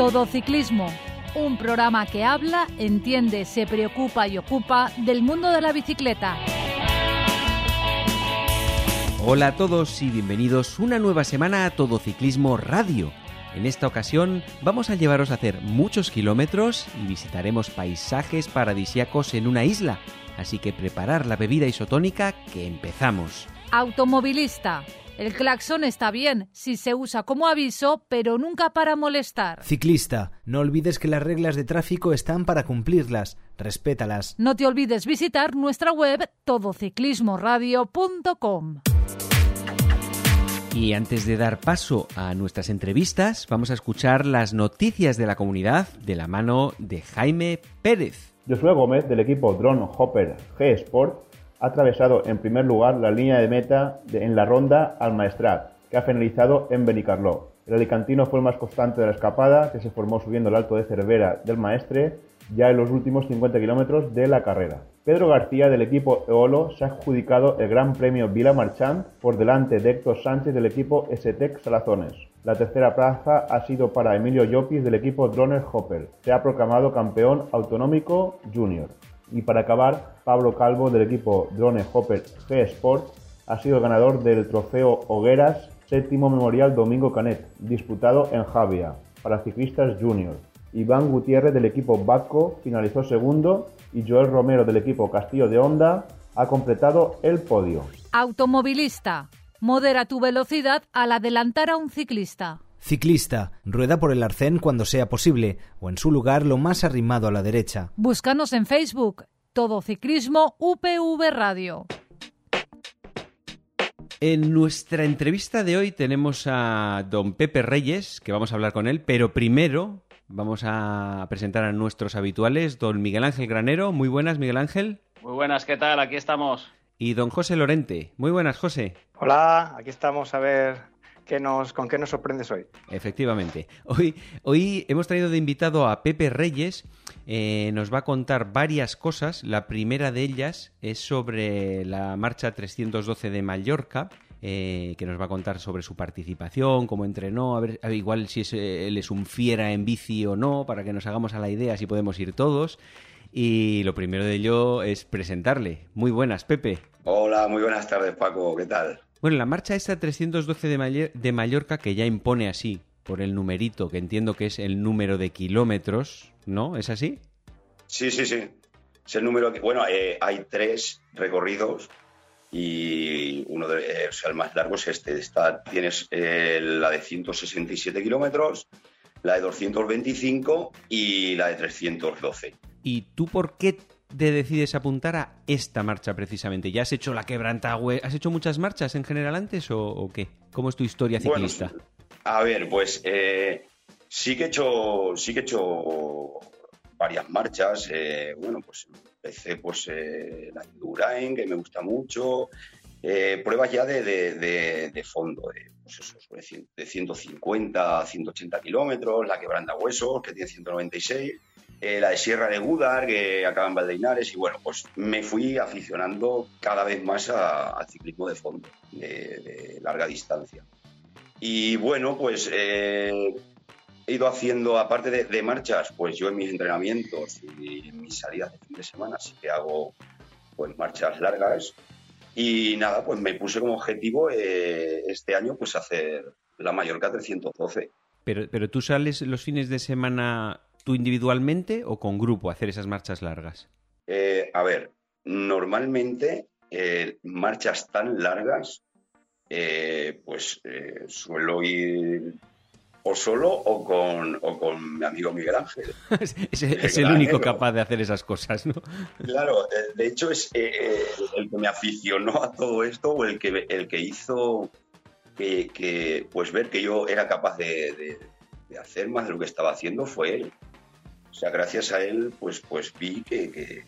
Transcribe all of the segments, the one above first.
Todo Ciclismo, un programa que habla, entiende, se preocupa y ocupa del mundo de la bicicleta. Hola a todos y bienvenidos una nueva semana a Todo Ciclismo Radio. En esta ocasión vamos a llevaros a hacer muchos kilómetros y visitaremos paisajes paradisiacos en una isla, así que preparar la bebida isotónica que empezamos. Automovilista. El claxon está bien si se usa como aviso, pero nunca para molestar. Ciclista, no olvides que las reglas de tráfico están para cumplirlas. Respétalas. No te olvides visitar nuestra web todociclismoradio.com. Y antes de dar paso a nuestras entrevistas, vamos a escuchar las noticias de la comunidad de la mano de Jaime Pérez. Josué Gómez del equipo Drone Hopper G Sport ha atravesado en primer lugar la línea de meta en la ronda al Maestrat, que ha finalizado en Benicarló. El alicantino fue el más constante de la escapada, que se formó subiendo el alto de Cervera del Maestre, ya en los últimos 50 kilómetros de la carrera. Pedro García del equipo Eolo se ha adjudicado el Gran Premio Vila Marchand por delante de Héctor Sánchez del equipo STEC Salazones. La tercera plaza ha sido para Emilio Llopis del equipo Droner Hopper. Se ha proclamado campeón autonómico junior. Y para acabar, Pablo Calvo del equipo Drone Hopper G Sport ha sido ganador del trofeo Hogueras séptimo memorial Domingo Canet, disputado en Javia, para ciclistas junior. Iván Gutiérrez del equipo Baco finalizó segundo y Joel Romero del equipo Castillo de Honda ha completado el podio. Automovilista. Modera tu velocidad al adelantar a un ciclista. Ciclista, rueda por el arcén cuando sea posible, o en su lugar lo más arrimado a la derecha. Búscanos en Facebook. Todo Ciclismo UPV Radio. En nuestra entrevista de hoy tenemos a don Pepe Reyes, que vamos a hablar con él, pero primero vamos a presentar a nuestros habituales, don Miguel Ángel Granero. Muy buenas, Miguel Ángel. Muy buenas, ¿qué tal? Aquí estamos. Y don José Lorente. Muy buenas, José. Hola, aquí estamos a ver qué nos, con qué nos sorprendes hoy. Efectivamente. Hoy, hoy hemos traído de invitado a Pepe Reyes. Eh, nos va a contar varias cosas. La primera de ellas es sobre la marcha 312 de Mallorca. eh, que nos va a contar sobre su participación, cómo entrenó, a ver, a ver, igual si es, eh, él es un fiera en bici o no, para que nos hagamos a la idea si podemos ir todos. Y lo primero de ello es presentarle. Muy buenas, Pepe. Hola, muy buenas tardes, Paco. ¿Qué tal? Bueno, la marcha esta 312 de, Malle- de Mallorca, que ya impone así, por el numerito, que entiendo que es el número de kilómetros, ¿no? ¿Es así? Sí, sí, sí. Es el número que. Bueno, eh, hay tres recorridos y uno de. eh, o sea, el más largo es este. Está, tienes eh, la de 167 kilómetros, la de 225 y la de 312. ¿Y tú por qué te decides apuntar a esta marcha precisamente? ¿Ya has hecho la quebrantagüe? ¿Has hecho muchas marchas en general antes o, o qué? ¿Cómo es tu historia Bueno, ciclista? A ver, pues eh, sí que he hecho, sí que he hecho varias marchas. eh, bueno, pues empecé pues eh, la Endurain, que me gusta mucho. eh, pruebas ya de, de- de- de fondo, de, pues eso, cien- de 150 a 180 kilómetros, la Quebranta Huesos, que tiene 196, eh, la de Sierra de Gúdar, que acaba en Valdeinares, y bueno, pues me fui aficionando cada vez más al ciclismo de fondo, de- larga distancia. Y bueno, pues eh, he ido haciendo, aparte de, de marchas, pues yo en mis entrenamientos y en mis salidas de fin de semana sí que hago pues marchas largas. Y nada, pues me puse como objetivo eh, este año pues hacer la Mallorca 312. Pero, pero tú sales los fines de semana tú individualmente o con grupo hacer esas marchas largas? Eh, a ver, normalmente eh, marchas tan largas, eh, pues eh, suelo ir o solo o con, o con mi amigo Miguel Ángel. es, es el único capaz de hacer esas cosas, ¿no? Claro, de hecho es el que me aficionó a todo esto o el que, el que hizo que, que, pues ver que yo era capaz de, de- de hacer más de lo que estaba haciendo fue él. O sea, gracias a él, pues, pues vi que, que-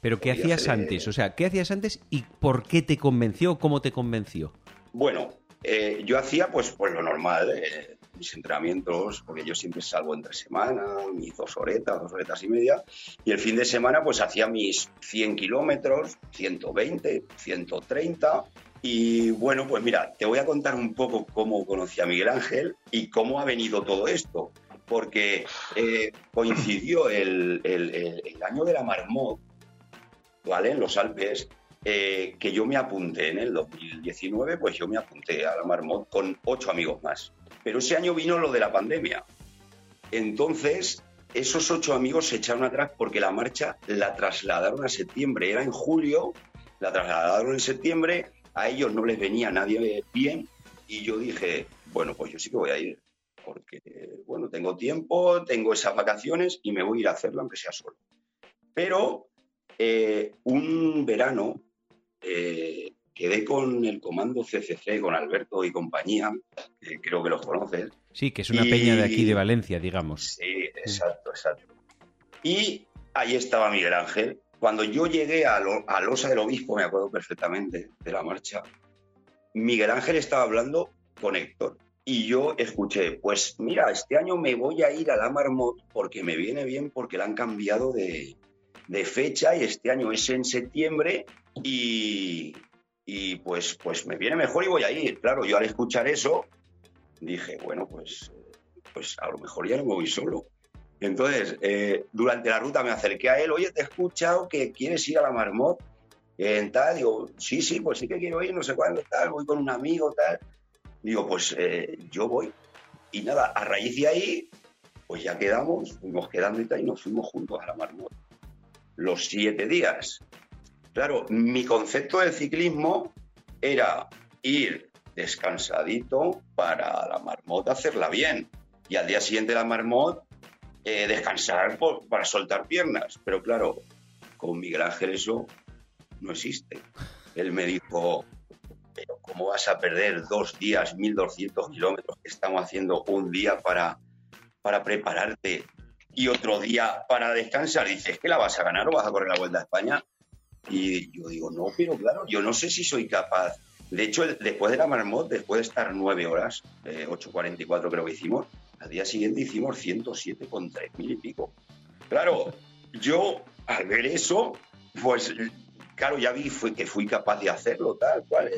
Pero ¿qué hacías antes? O sea, ¿qué hacías antes y por qué te convenció? ¿Cómo te convenció? Bueno, eh, yo hacía pues, pues lo normal, eh, mis entrenamientos, porque yo siempre salgo entre semana, mis dos horetas, dos horetas y media, y el fin de semana pues hacía mis 100 kilómetros, 120, 130, y bueno, pues mira, te voy a contar un poco cómo conocí a Miguel Ángel y cómo ha venido todo esto. Porque eh, coincidió el, año de la Marmot, ¿vale? En los Alpes, eh, que yo me apunté en el 2019, pues yo me apunté a la Marmot con ocho amigos más. Pero ese año vino lo de la pandemia. Entonces, esos ocho amigos se echaron atrás porque la marcha la trasladaron a septiembre. Era en julio, la trasladaron en septiembre, a ellos no les venía nadie bien y yo dije, bueno, pues yo sí que voy a ir porque, bueno, tengo tiempo, tengo esas vacaciones y me voy a ir a hacerlo aunque sea solo. Pero eh, un verano eh, quedé con el comando CCC, con Alberto y compañía, que creo que los conoces, Sí, que es una Y- peña de aquí de Valencia, digamos. Sí, exacto, exacto. Y ahí estaba Miguel Ángel. Cuando yo llegué a, Lo- a Losa del Obispo, me acuerdo perfectamente de la marcha, Miguel Ángel estaba hablando con Héctor. Y yo escuché, pues mira, este año me voy a ir a la Marmot porque me viene bien porque la han cambiado de, de fecha y este año es en septiembre y, y pues, pues me viene mejor y voy a ir. Claro, yo al escuchar eso dije, bueno, pues pues a lo mejor ya no voy solo. Entonces, eh, durante la ruta me acerqué a él, oye, te he escuchado que quieres ir a la Marmot, en tal, digo, sí, sí, pues sí que quiero ir, no sé cuándo, tal, voy con un amigo, tal. Digo, pues eh, yo voy. Y nada, a raíz de ahí, pues ya quedamos, fuimos quedando y tal, y nos fuimos juntos a la Marmot. Los siete días. Claro, mi concepto del ciclismo era ir descansadito para la Marmot hacerla bien y al día siguiente de la Marmot eh, descansar para soltar piernas. Pero claro, con Miguel Ángel eso no existe. Él me dijo, ¿cómo vas a perder dos días, 1.200 kilómetros que estamos haciendo un día para, para prepararte y otro día para descansar? Dices, ¿que la vas a ganar o vas a correr la Vuelta a España? Y yo digo, no, pero claro, yo no sé si soy capaz. De hecho, después de la Marmot, después de estar nueve horas, eh, 8.44 creo que hicimos, al día siguiente hicimos 107 con 3.000 y pico. Claro, yo al ver eso, pues claro, ya vi fue, que fui capaz de hacerlo, tal cual.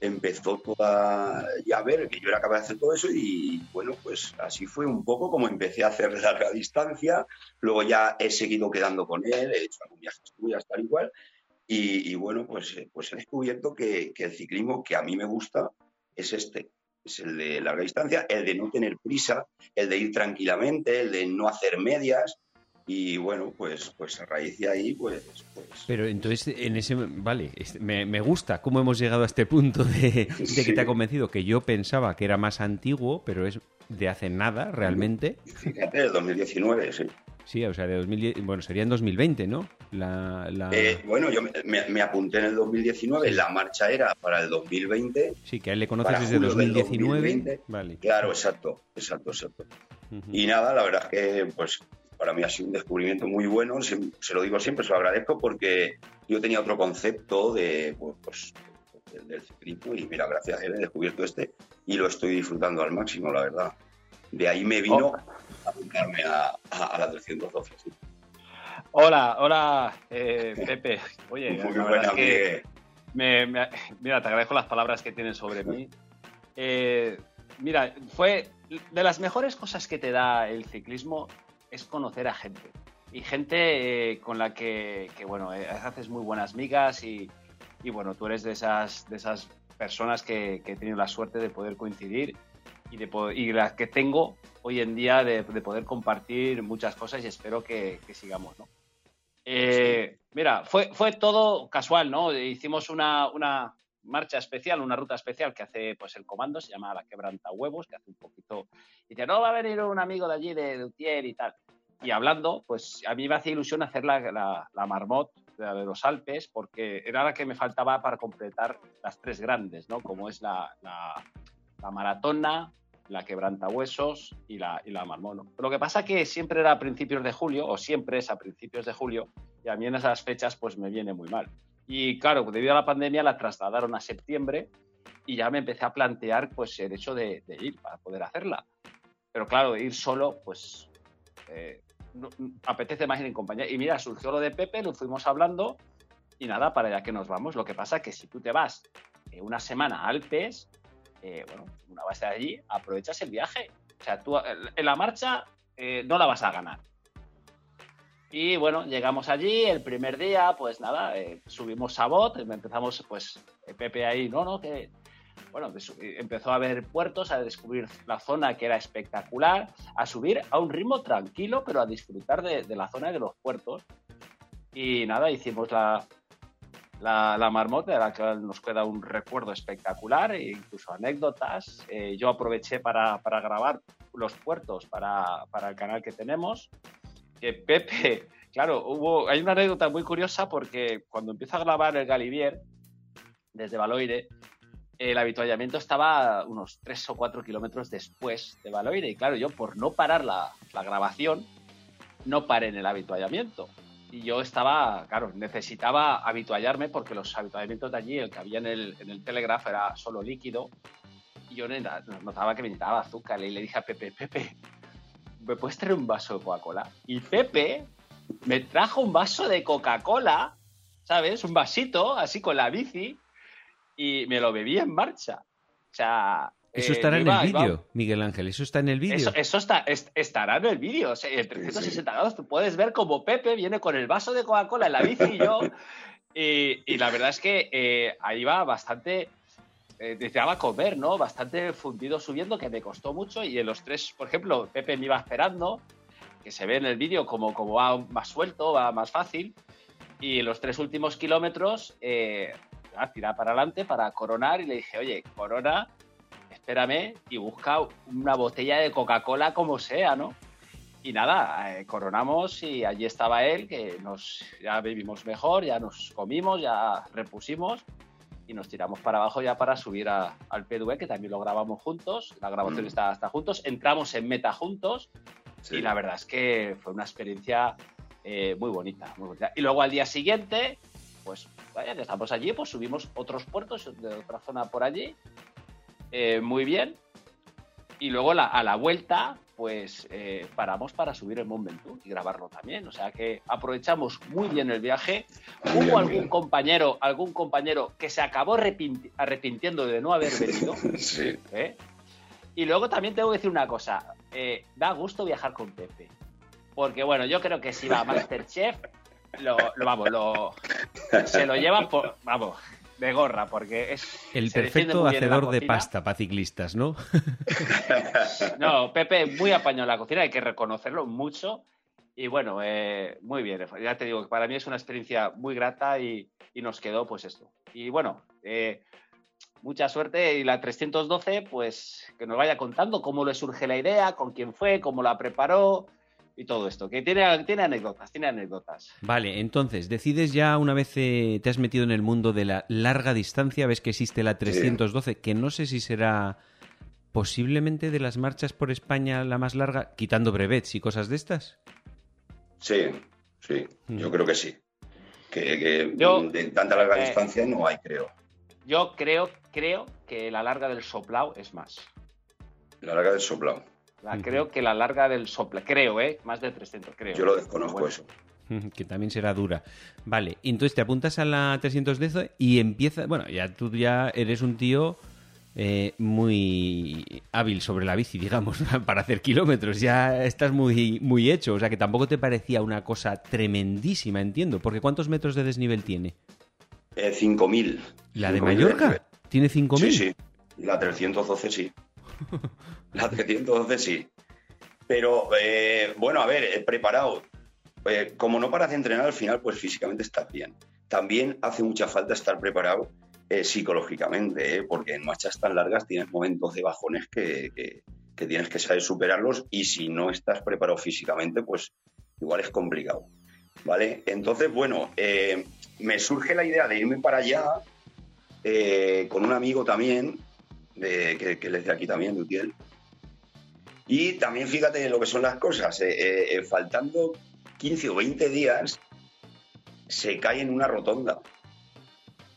Empezó toda, ya a ver que yo era capaz de hacer todo eso y bueno, pues así fue un poco como empecé a hacer larga distancia. Luego ya he seguido quedando con él, he hecho algún viaje tuyas, tal y cual. Y, y bueno, pues, eh, pues he descubierto que, que el ciclismo que a mí me gusta es este, es el de larga distancia, el de no tener prisa, el de ir tranquilamente, el de no hacer medias. Y bueno, pues, pues a raíz de ahí, pues, pues Pero entonces, en ese. Vale, me, me gusta cómo hemos llegado a este punto de, de que te ha convencido, que yo pensaba que era más antiguo, pero es de hace nada, realmente. fíjate, el 2019, sí. Sí, o sea, de 2010. Bueno, sería en 2020, ¿no? La. la- Eh, bueno, yo me, me- me apunté en el 2019, la marcha era para el 2020. Sí, que a él le conoces desde julio del 2019. 2020. Vale. Claro, exacto, exacto, exacto. Y nada, la verdad es que pues para mí ha sido un descubrimiento muy bueno, se, se lo digo siempre, se lo agradezco porque yo tenía otro concepto de pues, pues, del, del ciclismo y mira, gracias a él he descubierto este y lo estoy disfrutando al máximo, la verdad. De ahí me vino a apuntarme a, a- a la 312. sí. Hola, hola, eh, Pepe. Oye, Muy la buena, es que me- me- mira, te agradezco las palabras que tienes sobre mí. Eh, mira, fue de las mejores cosas que te da el ciclismo es conocer a gente. Y gente eh, con la que, que, bueno, eh, haces muy buenas migas y, y, bueno, tú eres de esas, de esas personas que, que he tenido la suerte de poder coincidir y, de po- y las que tengo hoy en día de, de poder compartir muchas cosas y espero que, que sigamos, ¿no? Eh, Mira, fue, fue todo casual, ¿no? Hicimos una, una marcha especial, una ruta especial que hace pues el comando, se llama la quebranta huevos, que hace un poquito... Y dice, no, va a venir un amigo de allí, de, Utiel y tal. Y hablando, pues a mí me hacía ilusión hacer la, la, la marmot de, los Alpes, porque era la que me faltaba para completar las tres grandes, ¿no? Como es la, la, maratona, la quebrantahuesos y la, y la marmot. ¿no? Lo que pasa que siempre era a principios de julio, o siempre es a principios de julio, y a mí en esas fechas pues me viene muy mal. Y claro, debido a la pandemia la trasladaron a septiembre y ya me empecé a plantear pues el hecho de, ir para poder hacerla. Pero claro, ir solo pues eh, apetece más ir en compañía. Y mira, surgió lo de Pepe, lo fuimos hablando y nada, para allá que nos vamos. Lo que pasa que si tú te vas eh, una semana a Alpes, eh, bueno, una base de allí, aprovechas el viaje. O sea, tú en la marcha no la vas a ganar. Y bueno, llegamos allí, el primer día, pues nada, eh, subimos a bot, empezamos, pues, Pepe ahí, no, no, que, bueno, empezó a ver puertos, a descubrir la zona que era espectacular, a subir a un ritmo tranquilo, pero a disfrutar de, la zona de los puertos. Y nada, hicimos la, la, la marmota, de la que nos queda un recuerdo espectacular e incluso anécdotas. Eh, yo aproveché para, para, grabar los puertos para, para el canal que tenemos que Pepe, claro, hubo, hay una anécdota muy curiosa porque cuando empieza a grabar el Galivier desde Baloire, el habituallamiento estaba unos 3 o 4 kilómetros después de Baloire. Y claro, yo por no parar la, grabación, no paré en el habituallamiento. Y yo estaba, claro, necesitaba habituallarme porque los habituallamientos de allí, el que había en el, en era solo líquido. Y yo notaba que me necesitaba azúcar. Y le dije a Pepe, Pepe, ¿me puedes traer un vaso de Coca-Cola? Y Pepe me trajo un vaso de Coca-Cola, ¿sabes? Un vasito, así con la bici, y me lo bebí en marcha. O sea... Eso estará eh, en el vídeo, Miguel Ángel, eso está en el vídeo. Eso, está, estará en el vídeo. O sea, el 360 grados tú puedes ver como Pepe viene con el vaso de Coca-Cola en la bici y yo. y, la verdad es que eh, ahí va bastante eh, deseaba comer, ¿no? Bastante fundido subiendo, que me costó mucho. Y en los tres, por ejemplo, Pepe me iba esperando, que se ve en el vídeo como, como va más suelto, va más fácil. Y en los tres últimos kilómetros, eh, a tirar para adelante para coronar. Y le dije, oye, corona, espérame y busca una botella de Coca-Cola como sea, ¿no? Y nada, eh, coronamos y allí estaba él, que nos ya vivimos mejor, ya nos comimos, ya repusimos y nos tiramos para abajo ya para subir al PDV, que también lo grabamos juntos, la grabación mm. está, hasta juntos, entramos en meta juntos y la verdad es que fue una experiencia eh, muy, bonita, muy bonita. Y luego al día siguiente, pues vaya, que estamos allí, pues subimos otros puertos de otra zona por allí, eh, muy bien. Y luego a la vuelta, pues eh, paramos para subir el Mont Ventoux y grabarlo también. O sea que aprovechamos muy bien el viaje. Hubo algún compañero, algún compañero que se acabó arrepintiendo de no haber venido. sí. ¿eh? Y luego también tengo que decir una cosa. Eh, da gusto viajar con Pepe. Porque bueno, yo creo que si va a Masterchef, lo, lo vamos, lo, se lo lleva por, vamos, de gorra, porque es... El perfecto hacedor de pasta para ciclistas, ¿no? no, Pepe muy apañado en la cocina, hay que reconocerlo mucho. Y bueno, eh, muy bien, ya te digo que para mí es una experiencia muy grata y, nos quedó pues esto. Y bueno, eh, mucha suerte y la 312, pues que nos vaya contando cómo le surge la idea, con quién fue, cómo la preparó, y todo esto, que tiene, tiene anécdotas, tiene anécdotas. Vale, entonces, decides ya una vez eh, te has metido en el mundo de la larga distancia, ves que existe la 312, que no sé si será posiblemente de las marchas por España la más larga, quitando brevets y cosas de estas. Sí, sí, mm. yo creo que sí. Que, de tanta larga eh, distancia no hay, creo. Yo creo, creo que la larga del soplao es más. La larga del soplao. Creo que la larga del sopla, creo, ¿eh? Más de 300, creo. Yo lo desconozco eso. Que también será dura. Vale, entonces te apuntas a la 310 y empieza. Bueno, ya tú ya eres un tío eh, muy hábil sobre la bici, digamos, para hacer kilómetros. Ya estás muy, muy hecho. O sea que tampoco te parecía una cosa tremendísima, entiendo. Porque ¿cuántos metros de desnivel tiene? Eh, 5.000. ¿La de Mallorca? ¿Tiene 5.000? Sí, sí. La 312 sí. La 312 sí. Pero eh, bueno, a ver, he preparado. Eh, como no paras de entrenar, al final, pues físicamente estás bien. También hace mucha falta estar preparado eh, psicológicamente, porque en marchas tan largas tienes momentos de bajones que, que, tienes que saber superarlos y si no estás preparado físicamente, pues igual es complicado. ¿Vale? Entonces, bueno, me surge la idea de irme para allá con un amigo también de, que, que les de aquí también, de Utiel. Y también fíjate lo que son las cosas. Eh, eh, eh, faltando 15 o 20 días, se cae en una rotonda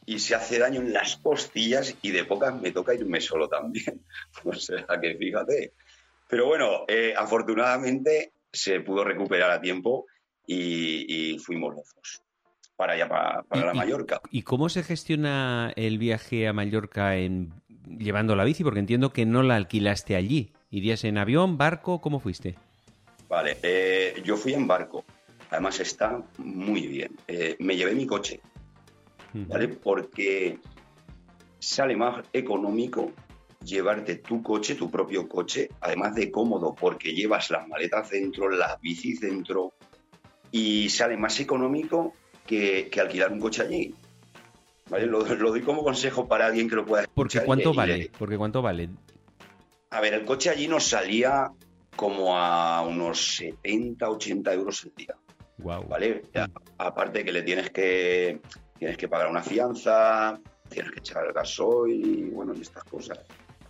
y se hace daño en las costillas y de pocas me toca irme solo también. o sea que fíjate. Pero bueno, afortunadamente se pudo recuperar a tiempo y, fuimos los dos para allá, para, para la Mallorca. ¿Y cómo se gestiona el viaje a Mallorca en llevando la bici? Porque entiendo que no la alquilaste allí. ¿Irías en avión, barco? ¿Cómo fuiste? Vale, eh, yo fui en barco. Además está muy bien. Eh, me llevé mi coche, ¿vale? Porque sale más económico llevarte tu coche, tu propio coche, además de cómodo, porque llevas las maletas dentro, las bicis dentro, y sale más económico que, que alquilar un coche allí. ¿Vale? Lo, lo doy como consejo para alguien que lo pueda Porque ¿cuánto y vale? le- Porque ¿cuánto vale? A ver, el coche allí nos salía como a unos 70, 80 euros el día. Wow. ¿vale? A- Aparte que le tienes que tienes que pagar una fianza, tienes que echar el gasoil y bueno, y estas cosas.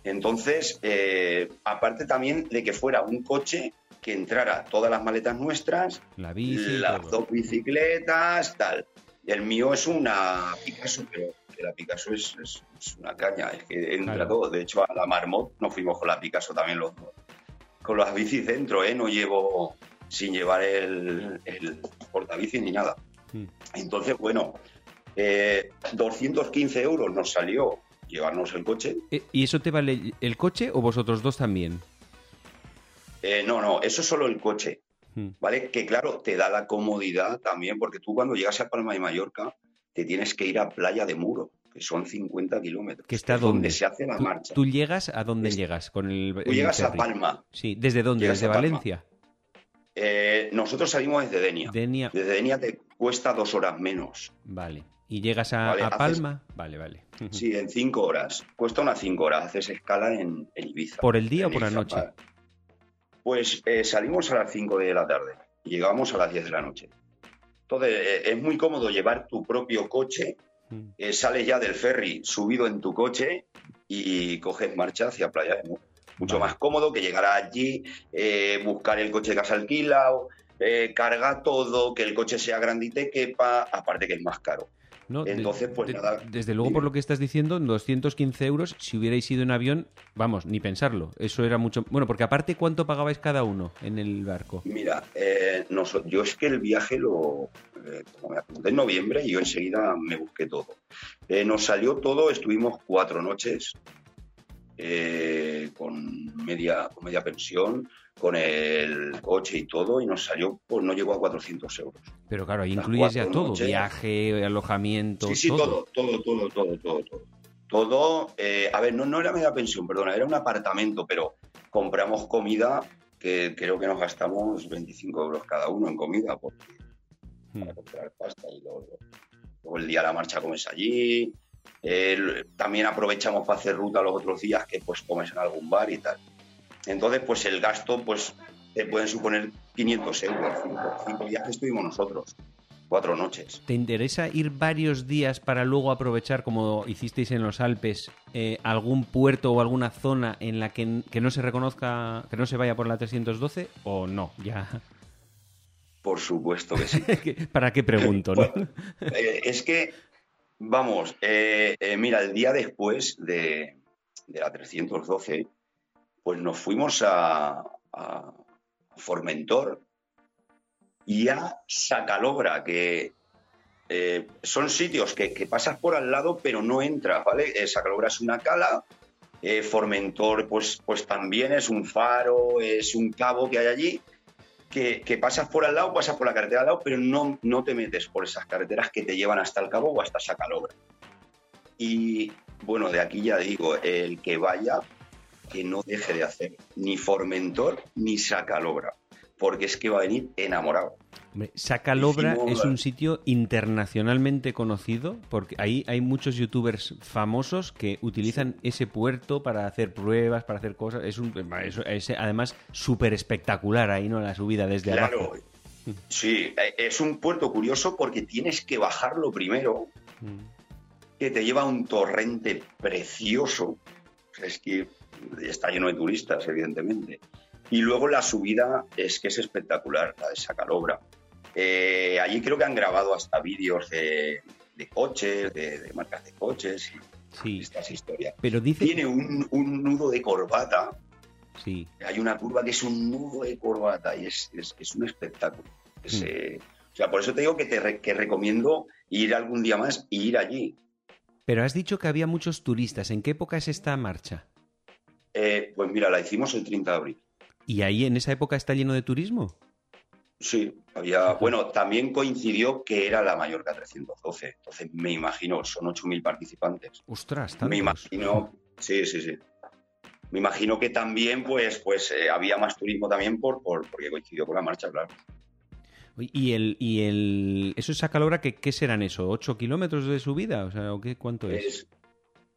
Entonces, eh, aparte también de que fuera un coche que entrara todas las maletas nuestras, La bici. las todo. dos bicicletas, tal. El mío es una Picasso, pero la Picasso es, es- es una caña, es que entra Claro. todo. De hecho, a la Marmot nos fuimos con la Picasso también los dos. Con las bicis dentro, ¿eh? No llevo sin llevar el, el portabici ni nada. Mm. Entonces, bueno, eh, 215 euros nos salió llevarnos el coche. ¿Y eso te vale el coche o vosotros dos también? Eh, no, no, eso es solo el coche. ¿Vale? Que claro, te da la comodidad también, porque tú cuando llegas a Palma de Mallorca te tienes que ir a Playa de Muro, que son 50 kilómetros. ¿Que está es donde se hace la ¿Tú, marcha. tú llegas a dónde Es- llegas con el, Tú el llegas a? Palma. Sí, ¿desde dónde? Llegas ¿Desde. Valencia? Eh, nosotros salimos desde Denia. Denia. Desde Denia te cuesta dos horas menos. Vale. ¿Y llegas a, Vale, a haces- Palma? Vale, vale. Sí, en cinco horas. Cuesta unas cinco horas. Haces escala en, en Ibiza. ¿Por el día o por la noche? para- Pues eh, salimos a las 5 de la tarde y llegamos a las 10 de la noche. Entonces, eh, es muy cómodo llevar tu propio coche, Mm. eh, sales ya del ferry subido en tu coche y coges marcha hacia Playa. Mucho Vale. más cómodo que llegar allí, buscar el coche que has alquilado, carga todo, que el coche sea grande y te quepa, aparte que es más caro. No, de- Entonces, pues de- nada, Desde luego, dime. por lo que estás diciendo, 215 euros, si hubierais ido en avión, vamos, ni pensarlo. Eso era mucho. Bueno, porque aparte, ¿cuánto pagabais cada uno en el barco? Mira, eh, noso- yo es que el viaje lo, eh, como me apunté en noviembre y yo enseguida me busqué todo. Eh, nos salió todo, estuvimos cuatro noches eh, con media, con media pensión, con el coche y todo, y nos salió, pues no llegó a 400 euros. Pero claro, ahí incluyes ya todo: noches. viaje, alojamiento, Sí, sí, todo, todo, todo, todo, todo, todo. Todo, eh, a ver, no, no era media pensión, perdona, era un apartamento, pero compramos comida que creo que nos gastamos 25 euros cada uno en comida, porque Mm. para comprar pasta y luego, luego el día de la marcha comes allí. También aprovechamos para hacer ruta los otros días que pues comes en algún bar y tal. Entonces, pues el gasto, pues te pueden suponer 500 euros. Cinco, cinco días que estuvimos nosotros, cuatro noches. ¿Te interesa ir varios días para luego aprovechar, como hicisteis en los Alpes, eh, algún puerto o alguna zona en la que, que no se reconozca, que no se vaya por la 312? ¿O no? Ya. Por supuesto que sí. ¿Para qué pregunto, no? Bueno, eh, es que, vamos, eh, eh, mira, el día después de, de la 312, pues nos fuimos a, Formentor y a Sacalobra, que eh, son sitios que, que pasas por al lado pero no entras, ¿vale? Eh, Sacalobra es una cala, eh, Formentor pues, pues también es un faro, es un cabo que hay allí, que, que pasas por al lado, pasas por la carretera al lado, pero no, no te metes por esas carreteras que te llevan hasta el cabo o hasta Sacalobra. Y bueno, de aquí ya digo, el que vaya, que no deje de hacer ni Formentor ni Sacalobra, porque es que va a venir enamorado. Hombre, Sacalobra es un sitio internacionalmente conocido porque ahí hay muchos youtubers famosos que utilizan ese puerto para hacer pruebas, para hacer cosas. Es, un, es, además súper espectacular ahí, ¿no? La subida desde Claro, abajo. sí, es un puerto curioso porque tienes que bajarlo primero, que te lleva a un torrente precioso. Es que está lleno de turistas, evidentemente. Y luego la subida es que es espectacular, la de Sacalobra. Eh, allí creo que han grabado hasta vídeos de, de coches, de, de marcas de coches y Sí, estas historias. pero dice... Tiene un, un nudo de corbata. Sí, Hay una curva que es un nudo de corbata y es, es, es un espectáculo. Es, Mm. eh, o sea, por eso te digo que te re- que recomiendo ir algún día más y ir allí. pero has dicho que había muchos turistas. ¿En qué época es esta marcha? Eh, pues mira, la hicimos el 30 de abril. ¿Y ahí en esa época está lleno de turismo? Sí, había. Bueno, también coincidió que era la Mallorca 312. Entonces me imagino, son 8.000 participantes. Ostras, tantos. Me imagino, sí, sí, sí. Me imagino que también, pues, pues eh, había más turismo también por, por, porque coincidió con la marcha, claro. ¿Y el, y el eso es Sacalobra, ¿qué, qué serán eso? ¿8 kilómetros de subida? O sea, ¿o qué, ¿cuánto es? Es-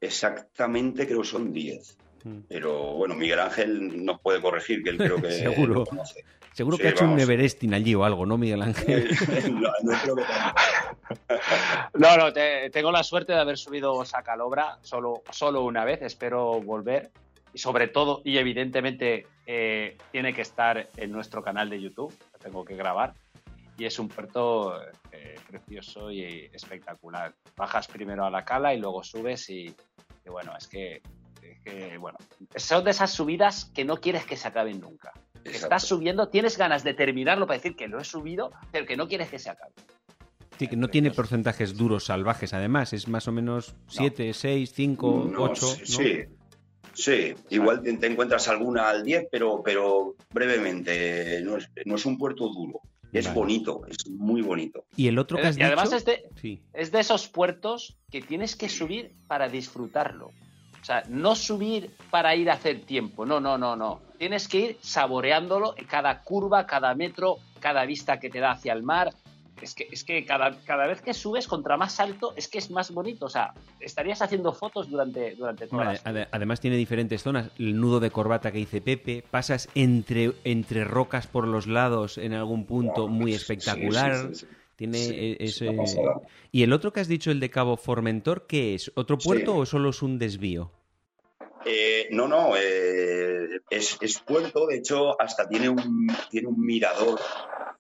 exactamente creo que son 10. Mm. Pero bueno, Miguel Ángel nos puede corregir, que él creo que Seguro. lo conoce. Seguro Sí, que ha hecho un. Everesting allí o algo, ¿no, Miguel Ángel? no, no creo que. No, no, te- tengo la suerte de haber subido Sacalobra solo, solo una vez, espero volver. Y sobre todo, y evidentemente, eh, tiene que estar en nuestro canal de YouTube, lo tengo que grabar. Y es un puerto eh, precioso y espectacular. Bajas primero a la cala y luego subes y, y bueno, es que, que, bueno, son de esas subidas que no quieres que se acaben nunca. Exacto. Estás subiendo, tienes ganas de terminarlo para decir que lo he subido, pero que no quieres que se acabe. Sí, que no tiene porcentajes duros salvajes, además. Es más o menos 7, 6, 5, No, 8. sí, sí. Igual te, te encuentras alguna al 10, pero, pero brevemente, no es, no es un puerto duro. Es Vale. bonito, es muy bonito. Y el otro que has y además dicho... es de, Sí. es de esos puertos que tienes que subir para disfrutarlo. O sea, no subir para ir a hacer tiempo, no, no, no, no. Tienes que ir saboreándolo, cada curva, cada metro, cada vista que te da hacia el mar. Es que, es que cada, cada vez que subes contra más alto, es que es más bonito. O sea, estarías haciendo fotos durante, durante toda la ade- además tiene diferentes zonas. El nudo de corbata que dice Pepe, pasas entre, entre rocas por los lados en algún punto muy espectacular. sí, sí, sí. Tiene Sí, es ese... ¿Y el otro que has dicho, el de Cabo Formentor, qué es? ¿Otro puerto Sí. o solo es un desvío? Eh, no, no, eh, es, es puerto, de hecho, hasta tiene un, tiene un mirador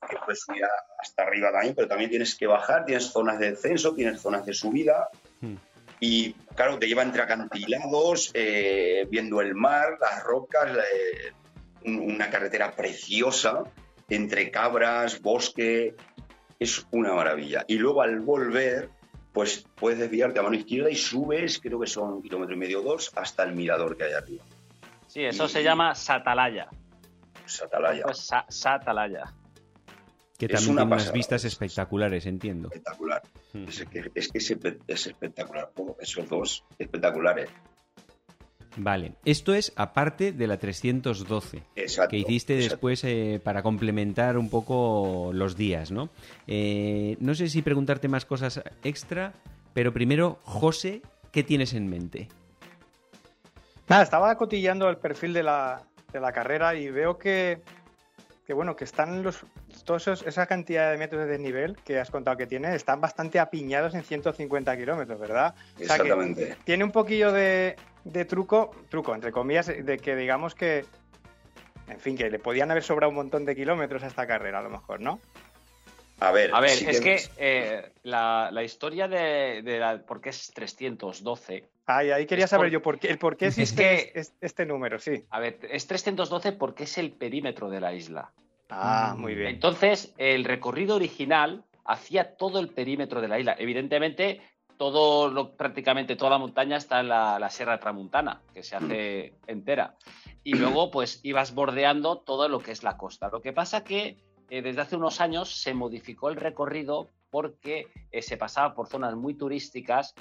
que puedes subir hasta arriba también, pero también tienes que bajar, tienes zonas de descenso, tienes zonas de subida. Hmm. Y claro, te lleva entre acantilados, eh, viendo el mar, las rocas, eh, un- una carretera preciosa, entre cabras, bosque, es una maravilla. Y luego al volver, pues puedes desviarte a mano izquierda y subes, creo que son un kilómetro y medio o dos, hasta el mirador que hay arriba. Sí, eso Y- se llama Satalaya. Pues Atalaya, Pues Sa- Satalaya. Que Es también una tiene unas vistas espectaculares, entiendo. espectacular. Hmm. Es que es, que es es espectacular. Oh, esos dos espectaculares. Vale, esto es aparte de la 312. Exacto. que hiciste exacto. después eh, para complementar un poco los días, ¿no? Eh, no sé si preguntarte más cosas extra, pero primero, José, ¿qué tienes en mente? Nada, estaba cotillando el perfil de la, de la carrera y veo que, que bueno, que están los todos esos- esa cantidad de metros de desnivel que has contado que tiene, están bastante apiñados en 150 kilómetros, ¿verdad? O sea que Exactamente. tiene un poquillo de, de truco, truco, entre comillas, de que digamos que, en fin, que le podían haber sobrado un montón de kilómetros a esta carrera, a lo mejor, ¿no? A ver, A ver, es que eh, la, la historia de, de la, por qué es 312 Ay, ahí quería Es saber por- yo por qué, el por qué Es existe que- es- este número, sí. A ver, es 312 porque es el perímetro de la isla. Ah, muy bien. Entonces, el recorrido original hacía todo el perímetro de la isla. Evidentemente, todo lo, prácticamente toda la montaña está en la, la Sierra Tramuntana, que se hace entera. Y luego, pues, ibas bordeando todo lo que es la costa. Lo que pasa que eh, desde hace unos años se modificó el recorrido porque eh, se pasaba por zonas muy turísticas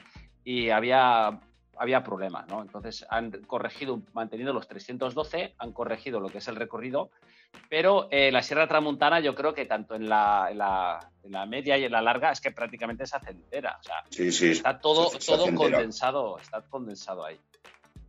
y había, había problemas, ¿no? Entonces han corregido, manteniendo los 312, han corregido lo que es el recorrido, pero eh, la Sierra Tramuntana yo creo que tanto en la, en la- en la media y en la larga es que prácticamente se hace entera. O sea, sí, sí. está todo, todo condensado, está condensado ahí.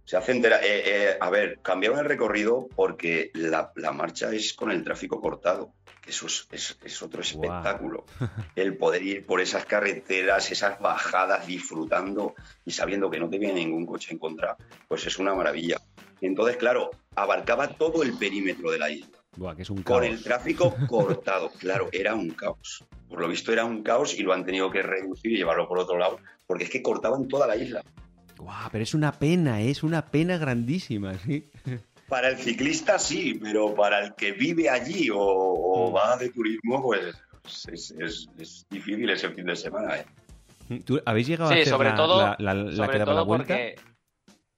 Se hace entera. Eh, eh, a ver, cambiaron el recorrido porque la, la marcha es con el tráfico cortado, que eso es, es- es otro espectáculo. El poder ir por esas carreteras, esas bajadas, disfrutando y sabiendo que no te viene ningún coche en contra, pues es una maravilla. Entonces, claro, abarcaba todo el perímetro de la isla. Buah, que es un Con caos. el tráfico cortado, claro, era un caos. Por lo visto era un caos y lo han tenido que reducir y llevarlo por otro lado, porque es que cortaban toda la isla. Guau, pero es una pena, ¿eh? es una pena grandísima, ¿sí? Para el ciclista sí, pero para el que vive allí o, o Mm. va de turismo, pues es, es- es difícil ese fin de semana. ¿eh? ¿Tú habéis llegado a Sí, hacer sobre la, todo, la, la- la sobre que daba la todo vuelta? porque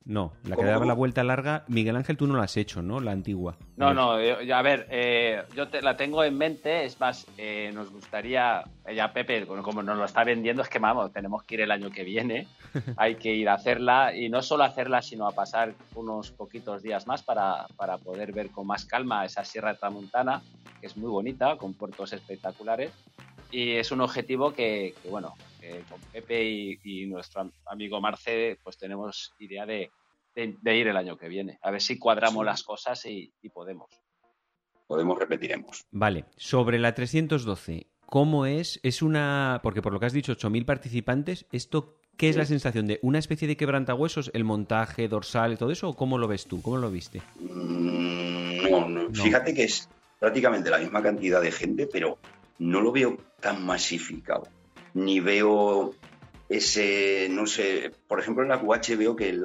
No, la que ¿Cómo, daba la vuelta larga, Miguel Ángel, tú no la has hecho, ¿no? La antigua. No, no, yo- yo- a ver, eh, yo te- la tengo en mente, es más, eh, nos gustaría, ya Pepe, como nos lo está vendiendo, es que vamos, tenemos que ir el año que viene, hay que ir a hacerla y no solo hacerla, sino a pasar unos poquitos días más para, para poder ver con más calma esa Sierra Tramontana, que es muy bonita, con puertos espectaculares y es un objetivo que, que, bueno, que con Pepe y, y nuestro am- amigo Marce, pues tenemos idea de, de- de ir el año que viene. A ver si cuadramos Sí. las cosas y, y podemos. Podemos, repetiremos. Vale, sobre la 312, ¿cómo es? Es una. Porque por lo que has dicho, 8.000 participantes, ¿esto qué es Sí. la sensación de una especie de quebrantahuesos, el montaje, dorsal y todo eso? ¿O cómo lo ves tú? ¿Cómo lo viste? Mm, No, no. No. Fíjate que es prácticamente la misma cantidad de gente, pero no lo veo tan masificado. Ni veo ese, no sé, por ejemplo en la QH veo que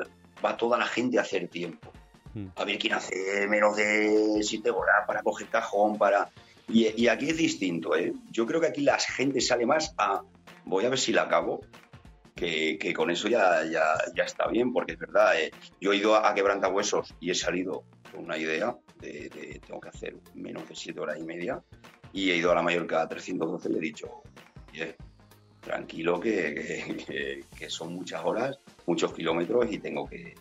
va toda la gente a hacer tiempo. Mm. A ver quién hace menos de 7 horas para coger cajón, para... Y, y aquí es distinto, ¿eh? Yo creo que aquí la gente sale más a, voy a ver si la acabo, que, que con eso ya, ya, ya está bien, porque es verdad, ¿eh? yo he ido a, a Quebrantahuesos y he salido con una idea de, de tengo que hacer menos de 7 horas y media, y he ido a la Mallorca 312 y le he dicho, oye, tranquilo que, que- que- que son muchas horas, muchos kilómetros y tengo que,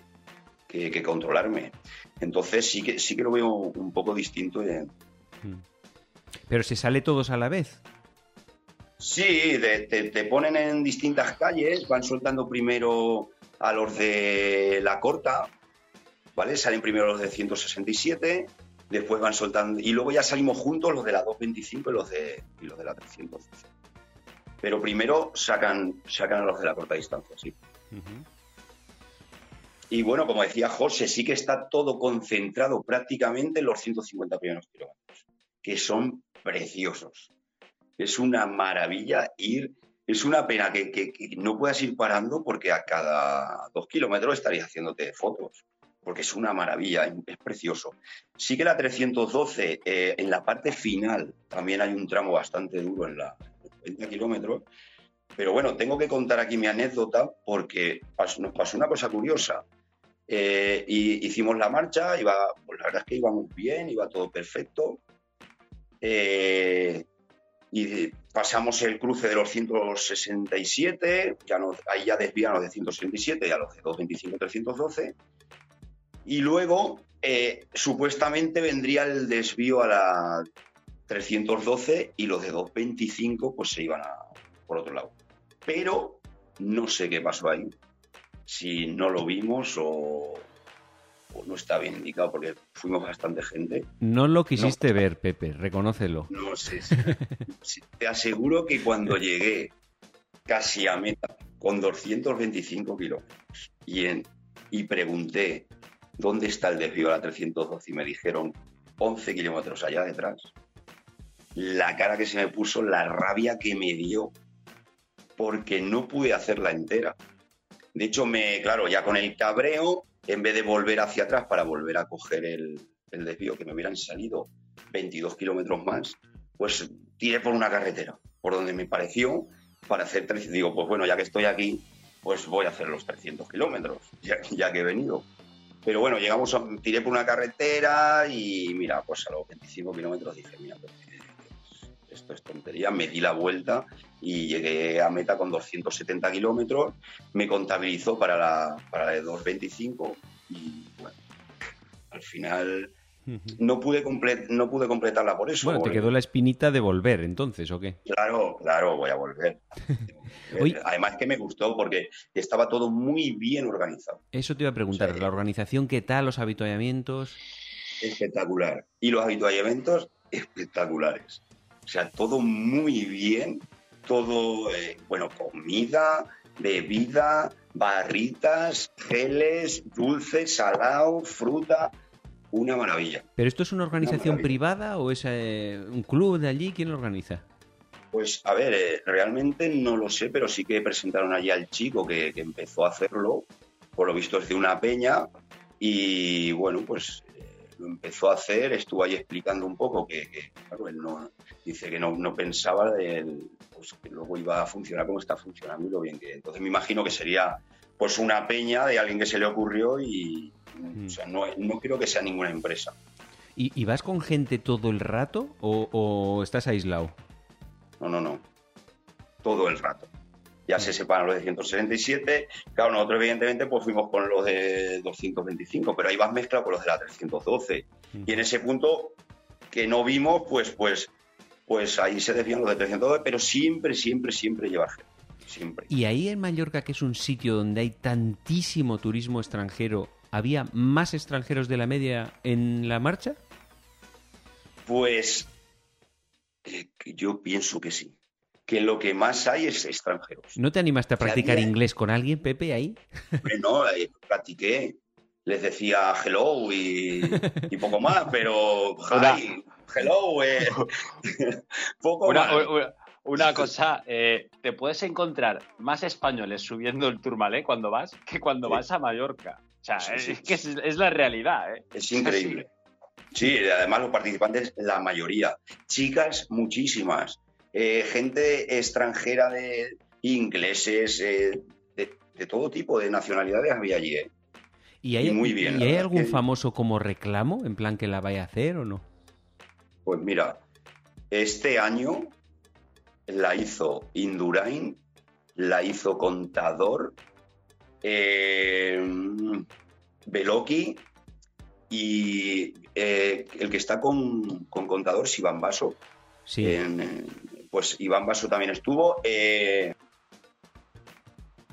controlarme. Entonces sí que, sí que lo veo un poco distinto. eh. Pero se sale todos a la vez. Sí, te, te ponen en distintas calles, van soltando primero a los de la corta, ¿vale? Salen primero los de 167, después van soltando, y luego ya salimos juntos los de la 225 y los de, y los de la 312. Pero primero sacan, sacan a los de la corta distancia, sí. Y bueno, como decía José, sí que está todo concentrado prácticamente en los 150 primeros kilómetros, que son preciosos. Es una maravilla ir. Es una pena que, que- que no puedas ir parando porque a cada dos kilómetros estarías haciéndote fotos, porque es una maravilla, es, es precioso. Sí que la 312, eh, en la parte final, también hay un tramo bastante duro en la 90 kilómetros, pero bueno, tengo que contar aquí mi anécdota porque pas- nos pasó una cosa curiosa. Eh, y hicimos la marcha, iba, pues la verdad es que íbamos bien, iba todo perfecto. Eh, y pasamos el cruce de los 167, ya nos, ahí ya desvían los de 167 y a los de 225, 312. Y luego, eh, supuestamente vendría el desvío a la 312 y los de 225 pues se iban a, por otro lado. Pero no sé qué pasó ahí. Si no lo vimos o, o no está bien indicado, porque fuimos bastante gente. No lo quisiste ver, Pepe, reconócelo. No sé. si- te aseguro que cuando llegué casi a meta con 225 kilómetros y, en- y pregunté dónde está el desvío a la 312 y me dijeron 11 kilómetros allá detrás, la cara que se me puso, la rabia que me dio, porque no pude hacerla entera. De hecho, me, claro, ya con el cabreo, en vez de volver hacia atrás para volver a coger el, desvío, que me hubieran salido 22 kilómetros más, pues tiré por una carretera, por donde me pareció, para hacer 300. Digo, pues bueno, ya que estoy aquí, pues voy a hacer los 300 kilómetros, ya, ya que he venido. Pero bueno, llegamos, a, tiré por una carretera y mira, pues a los 25 kilómetros dije, mira, pues, esto es tontería, me di la vuelta y llegué a meta con 270 kilómetros, me contabilizó para la, para la de 225 y bueno, al final no pude, no pude completarla por eso. Bueno, te quedó la espinita de volver entonces, ¿o qué? Claro, claro, voy a volver. Además que me gustó porque estaba todo muy bien organizado, Eso te iba a preguntar, Sí. la organización, ¿qué tal? Los habituallamientos. espectacular. Y los habituallamientos espectaculares. O sea, todo muy bien, todo, eh, bueno, comida, bebida, barritas, geles, dulces, salado, fruta, una maravilla. ¿Pero esto es una organización privada o es eh, un club de allí? ¿Quién lo organiza? Pues a ver, eh, realmente no lo sé, pero sí que presentaron allí al chico que, que empezó a hacerlo, por lo visto es de una peña, y bueno, pues eh, lo empezó a hacer, estuvo ahí explicando un poco que, que, claro, él no, dice que no, no pensaba el- pues, que luego iba a funcionar como está funcionando y lo bien que... Entonces me imagino que sería pues una peña de alguien que se le ocurrió y Mm. o sea, no, no creo que sea ninguna empresa. ¿Y, y vas con gente todo el rato o, o estás aislado? No, no, no. Todo el rato. Ya se separan los de 167. Claro, nosotros evidentemente pues fuimos con los de 225, pero ahí vas mezclado con los de la 312. Y en ese punto que no vimos, pues, pues, pues ahí se desvían los de 312, pero siempre, siempre, siempre lleva gente. Siempre. Y ahí en Mallorca, que es un sitio donde hay tantísimo turismo extranjero, ¿había más extranjeros de la media en la marcha? Pues eh, yo pienso que sí. Que lo que más hay es extranjeros. ¿No te animaste a practicar había- inglés con alguien, Pepe, ahí? Bueno, eh, practiqué. Les decía hello y, y poco más, pero hi, hello, eh, poco Una, más. una- una cosa, eh, te puedes encontrar más españoles subiendo el Tourmalet cuando vas que cuando Sí. vas a Mallorca. O sea, Sí, es, sí. que es, es la realidad, ¿eh? Es increíble. Sí, además los participantes, la mayoría. Chicas, muchísimas. Eh, gente extranjera de ingleses, eh, de, de todo tipo de nacionalidades había allí. ¿eh? ¿Y hay, muy bien, ¿y la hay algún que- famoso como reclamo? En plan que la vaya a hacer o no. Pues mira, este año la hizo Indurain, la hizo Contador, eh, Beloki y eh, el que está con, con Contador, Iván Baso. Sí. Eh, pues Iván Baso también estuvo. eh,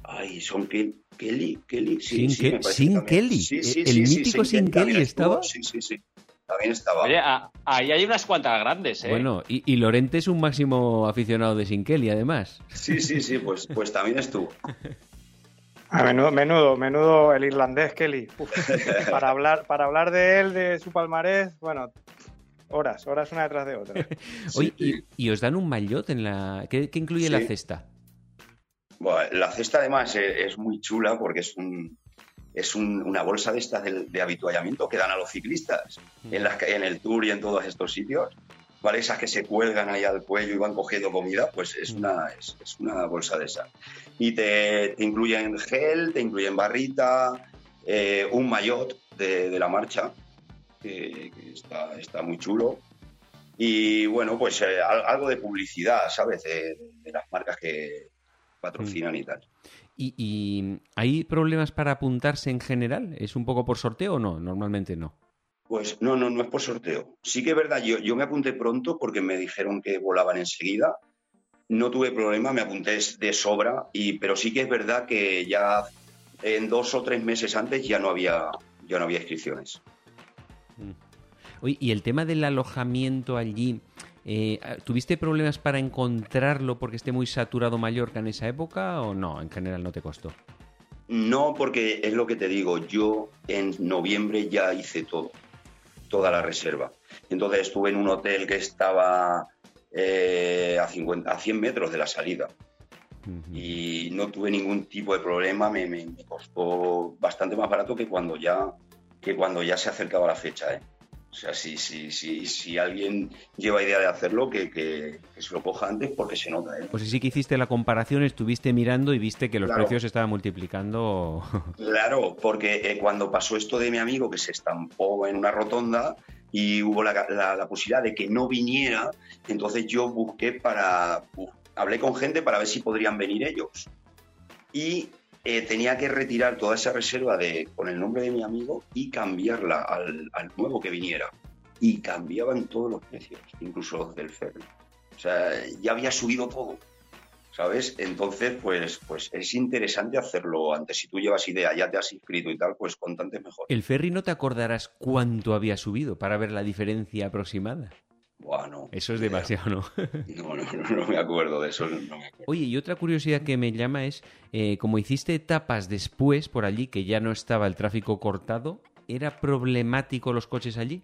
ay, son Ke- Kelly, Kelly, sí, Sin sí, me parece Sin. Kelly, Sí, sí, el sí, sí, mítico Sin Kelly estuvo, estaba. Sí, sí, sí, también estaba. Oye, a- ahí hay unas cuantas grandes, ¿eh? Bueno, y, y Lorente es un máximo aficionado de Sin Kelly, además. Sí, sí, sí, pues, pues también estuvo. A menudo, menudo, menudo el irlandés Kelly. Uf, para hablar, para hablar de él, de su palmarés, bueno, horas, horas una detrás de otra. Oye, y, y os dan un maillot en la... ¿Qué, qué incluye la cesta? Bueno, la cesta además es, es muy chula porque es un es un- una bolsa de estas de, de habituallamiento que dan a los ciclistas en, las, en el tour y en todos estos sitios. ¿Vale? Esas que se cuelgan ahí al cuello y van cogiendo comida, pues es una, es, es una bolsa de esa. Y te, te incluyen gel, te incluyen barrita, eh, un maillot de, de la marcha, que, que está, está muy chulo. Y bueno, pues eh, al- algo de publicidad, ¿sabes? De, de las marcas que patrocinan y tal. ¿Y, y hay problemas para apuntarse en general? ¿Es un poco por sorteo o no? Normalmente no. Pues no, no, no es por sorteo. Sí que es verdad, yo, yo me apunté pronto porque me dijeron que volaban enseguida. No tuve problema, me apunté de sobra, y, pero sí que es verdad que ya en dos o tres meses antes ya no había, ya no había inscripciones. Oye, ¿y el tema del alojamiento allí? Eh, ¿Tuviste problemas para encontrarlo porque esté muy saturado Mallorca en esa época o no? En general no te costó. No, porque es lo que te digo, yo en noviembre ya hice todo, toda la reserva. Entonces estuve en un hotel que estaba eh, a, 50, a 100 metros de la salida. Y no tuve ningún tipo de problema, me, me- me costó bastante más barato que cuando ya, que cuando ya se acercaba la fecha. ¿eh? O sea, si, si, si, si alguien lleva idea de hacerlo, que, que- que se lo coja antes porque se nota. ¿eh? Pues sí que hiciste la comparación, estuviste mirando y viste que los Claro. precios estaban multiplicando. Claro, porque eh, cuando pasó esto de mi amigo que se estampó en una rotonda y hubo la, la- la posibilidad de que no viniera, entonces yo busqué para... hablé con gente para ver si podrían venir ellos. Y eh, tenía que retirar toda esa reserva de, con el nombre de mi amigo y cambiarla al, nuevo que viniera. Y cambiaban todos los precios, incluso los del ferry. O sea, ya había subido todo. ¿sabes? Entonces, pues, pues es interesante hacerlo antes. Si tú llevas idea, ya te has inscrito y tal, pues con tanto mejor. El ferry no te acordarás cuánto había subido para ver la diferencia aproximada. Eso es demasiado, ¿no? No, no, no, no me acuerdo de eso, no me acuerdo. Oye, y otra curiosidad que me llama es, eh, como hiciste etapas después por allí, que ya no estaba el tráfico cortado, ¿era problemático los coches allí?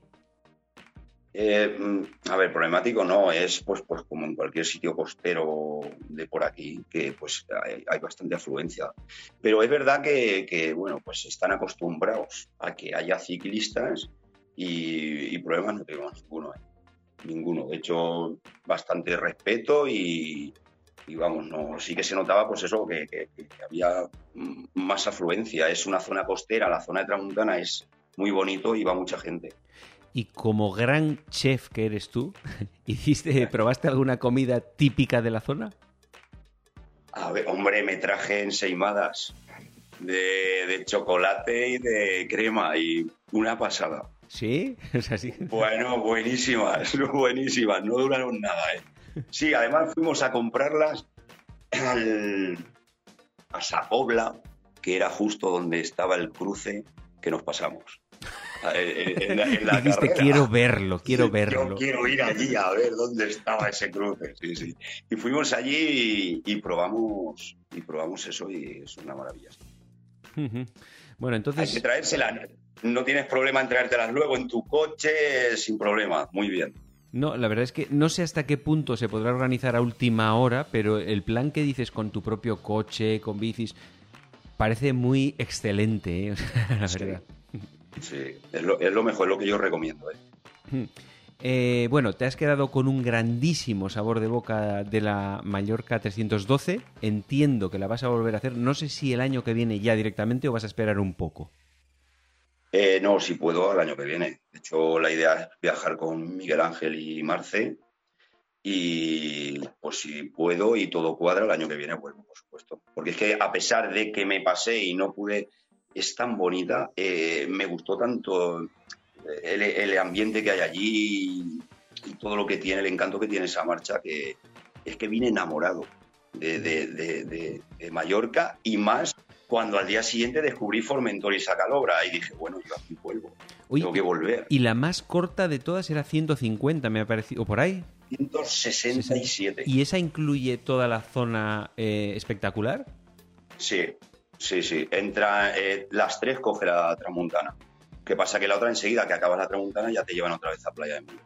Eh, mm, a ver, problemático no, es pues, pues como en cualquier sitio costero de por aquí, que pues hay, hay bastante afluencia. Pero es verdad que, que, bueno, pues están acostumbrados a que haya ciclistas y, y problemas no tenemos ninguno. ¿eh? Ninguno. De hecho, bastante respeto y, y vamos, no, sí que se notaba pues eso, que, que- que había más afluencia. Es una zona costera, la zona de Tramuntana es muy bonito y va mucha gente. Y como gran chef que eres tú, ¿hiciste, ¿probaste alguna comida típica de la zona? A ver, hombre, me traje enseimadas de, de chocolate y de crema y una pasada. ¿Sí? O sea, sí. Bueno, buenísimas, buenísimas, no duraron nada, ¿eh? Sí, además fuimos a comprarlas al, a Sapobla, que era justo donde estaba el cruce que nos pasamos. En, en la, en la Dijiste, carrera. quiero verlo, quiero Sí, verlo. Yo quiero ir allí a ver dónde estaba ese cruce, sí, sí. Y fuimos allí y, y probamos y probamos eso y es una maravilla. Bueno, Hay que entonces, traérselas. No tienes problema en traértelas luego en tu coche sin problema. Muy bien. no, la verdad es que no sé hasta qué punto se podrá organizar a última hora, pero el plan que dices con tu propio coche, con bicis, parece muy excelente, ¿eh? La Sí. verdad. Sí, es lo, es lo mejor, es lo que yo recomiendo. ¿eh? Eh, bueno, te has quedado con un grandísimo sabor de boca de la Mallorca 312. Entiendo que la vas a volver a hacer. No sé si el año que viene ya directamente o vas a esperar un poco. Eh, no, si puedo, al año que viene. De hecho, la idea es viajar con Miguel Ángel y Marce. Y pues si puedo y todo cuadra, el año que viene vuelvo, por supuesto. Porque es que a pesar de que me pasé y no pude, es tan bonita, eh, me gustó tanto el, el ambiente que hay allí y todo lo que tiene, el encanto que tiene esa marcha, que es que vine enamorado de- de- de Mallorca y más cuando al día siguiente descubrí Formentor y Sacalobra y dije, bueno, yo aquí vuelvo, tengo que volver. y la más corta de todas era 150, me ha parecido, o por ahí. 167. ¿Y esa incluye toda la zona eh, espectacular? Sí, sí, sí. Entra, eh, las tres coge la Tramuntana. ¿Qué pasa? Que la otra enseguida que acabas la Tramuntana ya te llevan otra vez a Playa de Mundo.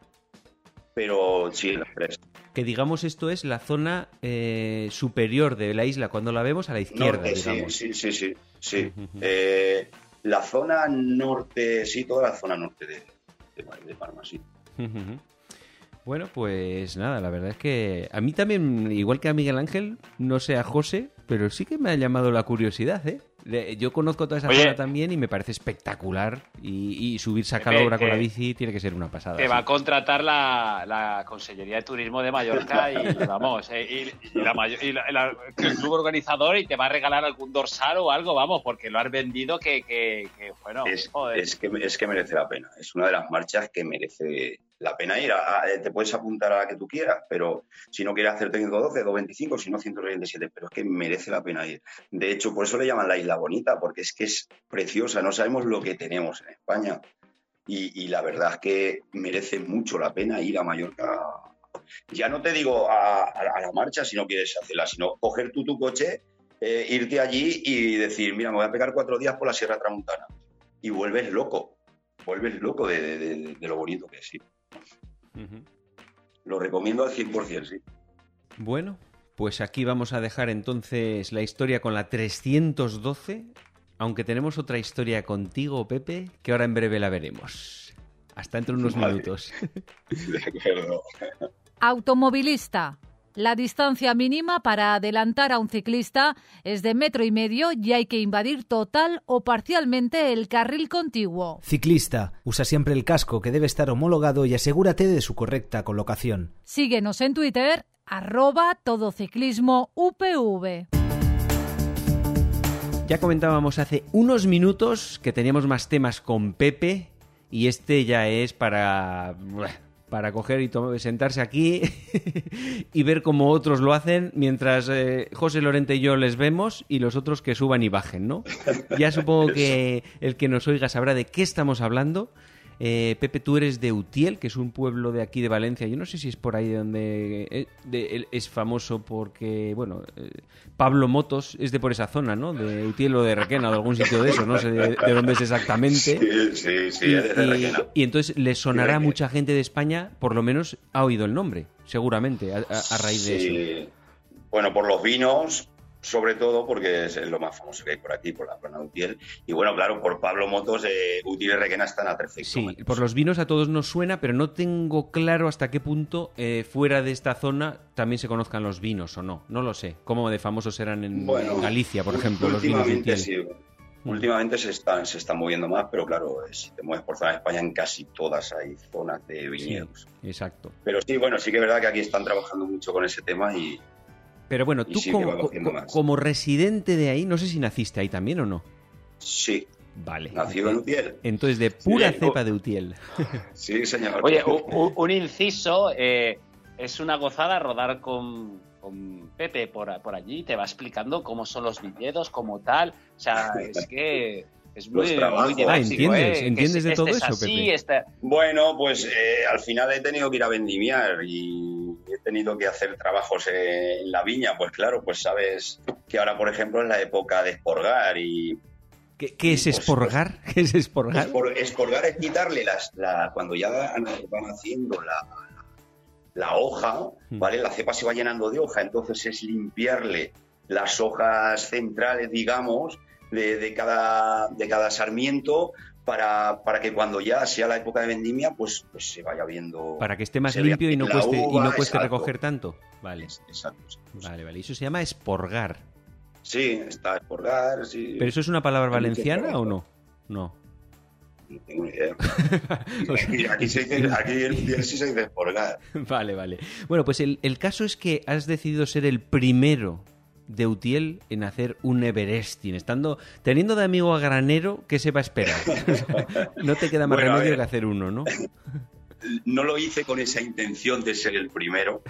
Pero sí, las tres. Que digamos esto es la zona eh, superior de la isla cuando la vemos a la izquierda, Norte, digamos. sí, sí, sí. sí. Eh, la zona norte, sí, toda la zona norte de, de, de Palma, sí. Bueno, pues nada, la verdad es que a mí también, igual que a Miguel Ángel, no sé a José, pero sí que me ha llamado la curiosidad, ¿eh? Le- Yo conozco toda esa Oye. zona también y me parece espectacular. Y, y subirse a Calobra con la bici tiene que ser una pasada. Te va a contratar la, la Consellería de Turismo de Mallorca y vamos, eh, y, y la y la- la- el club organizador y te va a regalar algún dorsal o algo, vamos, porque lo has vendido que, que, que, bueno, es, joder. es que, es que merece la pena. Es una de las marchas que merece la pena ir. A- a- te puedes apuntar a la que tú quieras, pero si no quieres hacer técnico 12, 225, si no 127, pero es que merece la pena ir. De hecho, por eso le llaman la isla bonita, porque es que es preciosa. No sabemos lo que tenemos en España. Y, la verdad es que merece mucho la pena ir a Mallorca. Ya no te digo a, la marcha si no quieres hacerla, sino coger tú tu coche, eh, irte allí y decir, mira, me voy a pegar cuatro días por la Sierra Tramuntana y vuelves loco, vuelves loco de, lo bonito que es. Lo recomiendo al 100%, sí. Bueno, pues aquí vamos a dejar entonces la historia con la 312, aunque tenemos otra historia contigo, Pepe, que ahora en breve la veremos. Hasta dentro de unos Vale. minutos. De acuerdo. Automovilista. La distancia mínima para adelantar a un ciclista es de metro y medio y hay que invadir total o parcialmente el carril contiguo. Ciclista, usa siempre el casco que debe estar homologado y asegúrate de su correcta colocación. Síguenos en Twitter, arroba todociclismo UPV. Ya comentábamos hace unos minutos que teníamos más temas con Pepe y este ya es para para coger y sentarse aquí y ver cómo otros lo hacen mientras eh, José Lorente y yo les vemos y los otros que suban y bajen, ¿no? Ya supongo que el que nos oiga sabrá de qué estamos hablando. Eh, Pepe, tú eres de Utiel, que es un pueblo de aquí de Valencia. Yo no sé si es por ahí donde eh, de- es famoso porque, bueno, eh, Pablo Motos es de por esa zona, ¿no? De Utiel o de Requena o de algún sitio de eso, no sé de, de dónde es exactamente. Sí, sí, sí, y, eres de y- Requena. y entonces le sonará a mucha gente de España, por lo menos ha oído el nombre, seguramente, a, a- a raíz de eso. Bueno, por los vinos, sobre todo porque es lo más famoso que hay por aquí, por la plana de Utiel. Y bueno, claro, por Pablo Motos, eh, Utiel y Requena están a 13 Sí, kilómetros. por los vinos a todos nos suena, pero no tengo claro hasta qué punto eh, fuera de esta zona también se conozcan los vinos o no. No lo sé. ¿Cómo de famosos eran en Bueno, Galicia, por ejemplo, los vinos de últimamente Utiel? sí. Últimamente se están, se están moviendo más, pero claro, eh, si te mueves por zona de España, en casi todas hay zonas de viñedos. Exacto. Pero sí, bueno, sí que es verdad que aquí están trabajando mucho con ese tema y Pero bueno, tú como, residente de ahí, no sé si naciste ahí también o no. sí, Vale. nacido en Utiel. Entonces, de pura cepa de Utiel. Sí, señor. Oye, un, inciso, eh, es una gozada rodar con, con Pepe por, por allí, te va explicando cómo son los viñedos, como tal. O sea, es que es muy, Los trabajos. muy Ah, ¿entiendes? ¿eh? Que ¿Entiendes de este todo es eso, así, Pepe? este- Bueno, pues eh, al final he tenido que ir a vendimiar y he tenido que hacer trabajos en la viña. Pues claro, pues sabes que ahora, por ejemplo, es la época de esporgar y ¿Qué, qué es Pues- esporgar? ¿Qué es esporgar? espor- esporgar es quitarle las, la, cuando ya van, van haciendo la, la hoja, Hmm. ¿vale? La cepa se va llenando de hoja, entonces es limpiarle las hojas centrales, digamos, de, de cada, de cada sarmiento para, para que cuando ya sea la época de vendimia, pues, pues se vaya viendo. Para que esté más limpio y no cueste, y uva, no cueste exacto. recoger tanto. Vale. Exacto. exacto. Vale, vale. Eso se llama esporgar. Sí, está esporgar, sí. ¿Pero eso es una palabra valenciana o no? No. No tengo ni idea. Aquí, aquí se dice, aquí en sí se dice esporgar. Vale, vale. Bueno, pues el, el caso es que has decidido ser el primero de Utiel en hacer un Everesting, estando teniendo de amigo a Granero, ¿qué se va a esperar? no te queda más Bueno, remedio que hacer uno, ¿no? no lo hice con esa intención de ser el primero,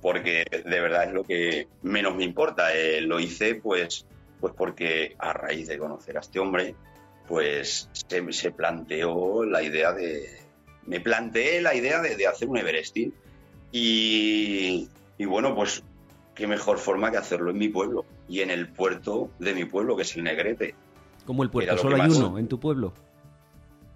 porque de verdad es lo que menos me importa. Eh, lo hice pues, pues porque a raíz de conocer a este hombre, pues se, se planteó la idea de... Me planteé la idea de, de hacer un Everesting y, y bueno, pues qué mejor forma que hacerlo en mi pueblo y en el puerto de mi pueblo, que es el Negrete. Como el puerto, lo solo hay uno en tu pueblo.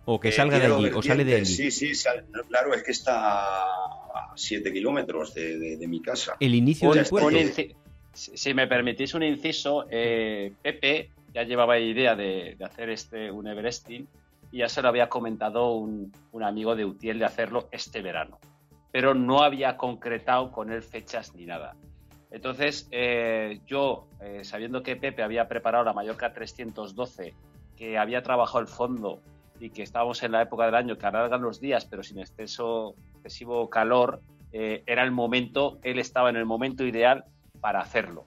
O que Eh, salga de allí, o sale de allí. Sí, sí, sal- no, claro, es que está a 7 kilómetros de, de- de mi casa. El inicio Un- del Pues, puerto. inci- si si me permitís un inciso, eh, Pepe ya llevaba idea de, de hacer este un Everesting y ya se lo había comentado un, un amigo de Utiel de hacerlo este verano, pero no había concretado con él fechas ni nada. Entonces, eh, yo, eh, sabiendo que Pepe había preparado la Mallorca 312, que había trabajado el fondo y que estábamos en la época del año que alargan los días, pero sin exceso, excesivo calor, eh, era el momento, él estaba en el momento ideal para hacerlo.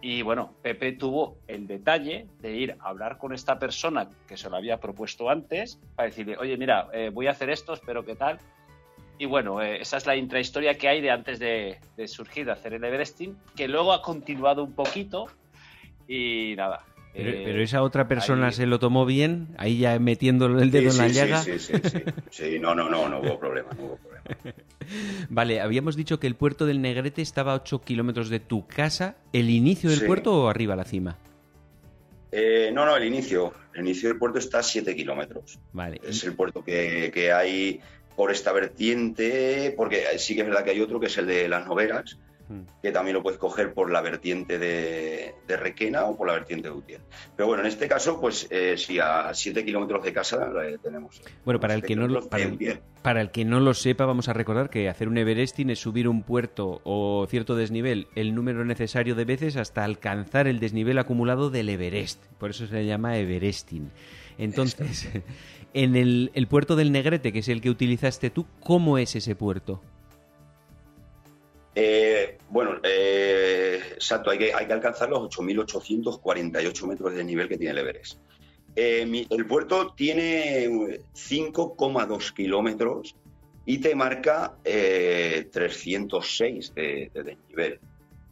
Y bueno, Pepe tuvo el detalle de ir a hablar con esta persona que se lo había propuesto antes, para decirle, oye, mira, voy a hacer esto, espero que tal. Y bueno, eh, esa es la intrahistoria que hay de antes de, de surgir, de hacer el Everesting, que luego ha continuado un poquito y nada. Pero, eh, pero esa otra persona ahí- se lo tomó bien, ahí ya metiendo el dedo Sí, en la sí, llaga. Sí, sí, sí, sí. Sí, no, no, no, no hubo problema, no hubo problema. Vale, habíamos dicho que el puerto del Negrete estaba a 8 kilómetros de tu casa. ¿El inicio del Sí. puerto o arriba a la cima? Eh, no, no, el inicio. El inicio del puerto está a 7 kilómetros. Vale. Es el puerto que, que hay por esta vertiente, porque sí que es verdad que hay otro que es el de las noveras, Mm. que también lo puedes coger por la vertiente de, de Requena o por la vertiente de Utiel. Pero bueno, en este caso, pues eh, sí, a 7 kilómetros de casa eh, tenemos. Bueno, para el, 7 que no lo, para, el, para el que no lo sepa, vamos a recordar que hacer un Everesting es subir un puerto o cierto desnivel el número necesario de veces hasta alcanzar el desnivel acumulado del Everest. Por eso se le llama Everesting. Entonces, en el, puerto del Negrete, que es el que utilizaste tú, ¿cómo es ese puerto? Eh, bueno, eh, exacto, hay que, hay que alcanzar los 8.848 metros de nivel que tiene el Everest. Eh, el puerto tiene 5,2 kilómetros y te marca eh, 306 de, de desnivel.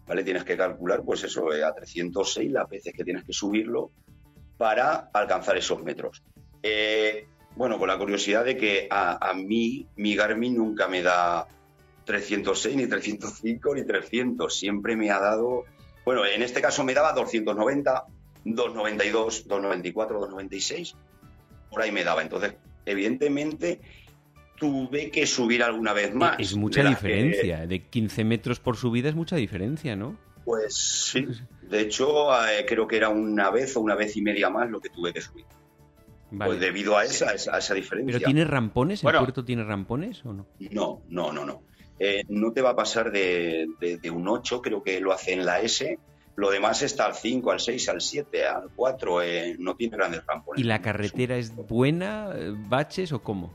¿Vale? Tienes que calcular, pues eso, eh, a 306 las veces que tienes que subirlo para alcanzar esos metros. Eh, bueno, con la curiosidad de que a, a mí mi Garmin nunca me da 306, ni 305, ni 300. Siempre me ha dado, bueno, en este caso me daba 290, 292, 294, 296. Por ahí me daba. Entonces, evidentemente, tuve que subir alguna vez más. es mucha de las que- diferencia. De 15 metros por subida es mucha diferencia, ¿no? pues sí, De hecho, eh, creo que era una vez o una vez y media más lo que tuve que subir. Vale. Pues debido a esa, esa, a esa diferencia. ¿Pero tiene rampones? ¿El Bueno. puerto tiene rampones o no? No, no, no, no. Eh, no te va a pasar de, de- de un 8, creo que lo hace en la S. Lo demás está al 5, al 6, al 7, al 4. eh, no tiene grandes rampones. ¿Y la carretera es buena? eh, ¿Baches o cómo?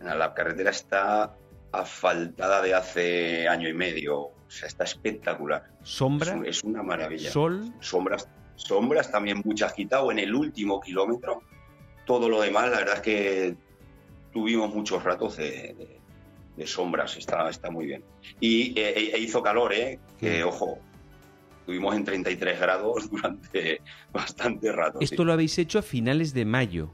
La carretera está asfaltada de hace año y medio. O sea, está espectacular. Es, ¿Sombra? un- es una maravilla. ¿Sol? Sombras, sombras también mucho agitado en el último kilómetro. Todo lo demás, la verdad es que tuvimos muchos ratos de, de- de sombras. Está, está muy bien. Y eh, e hizo calor, ¿eh? Que, ojo, estuvimos en 33 grados durante bastante rato. sí. Esto lo habéis hecho a finales de mayo.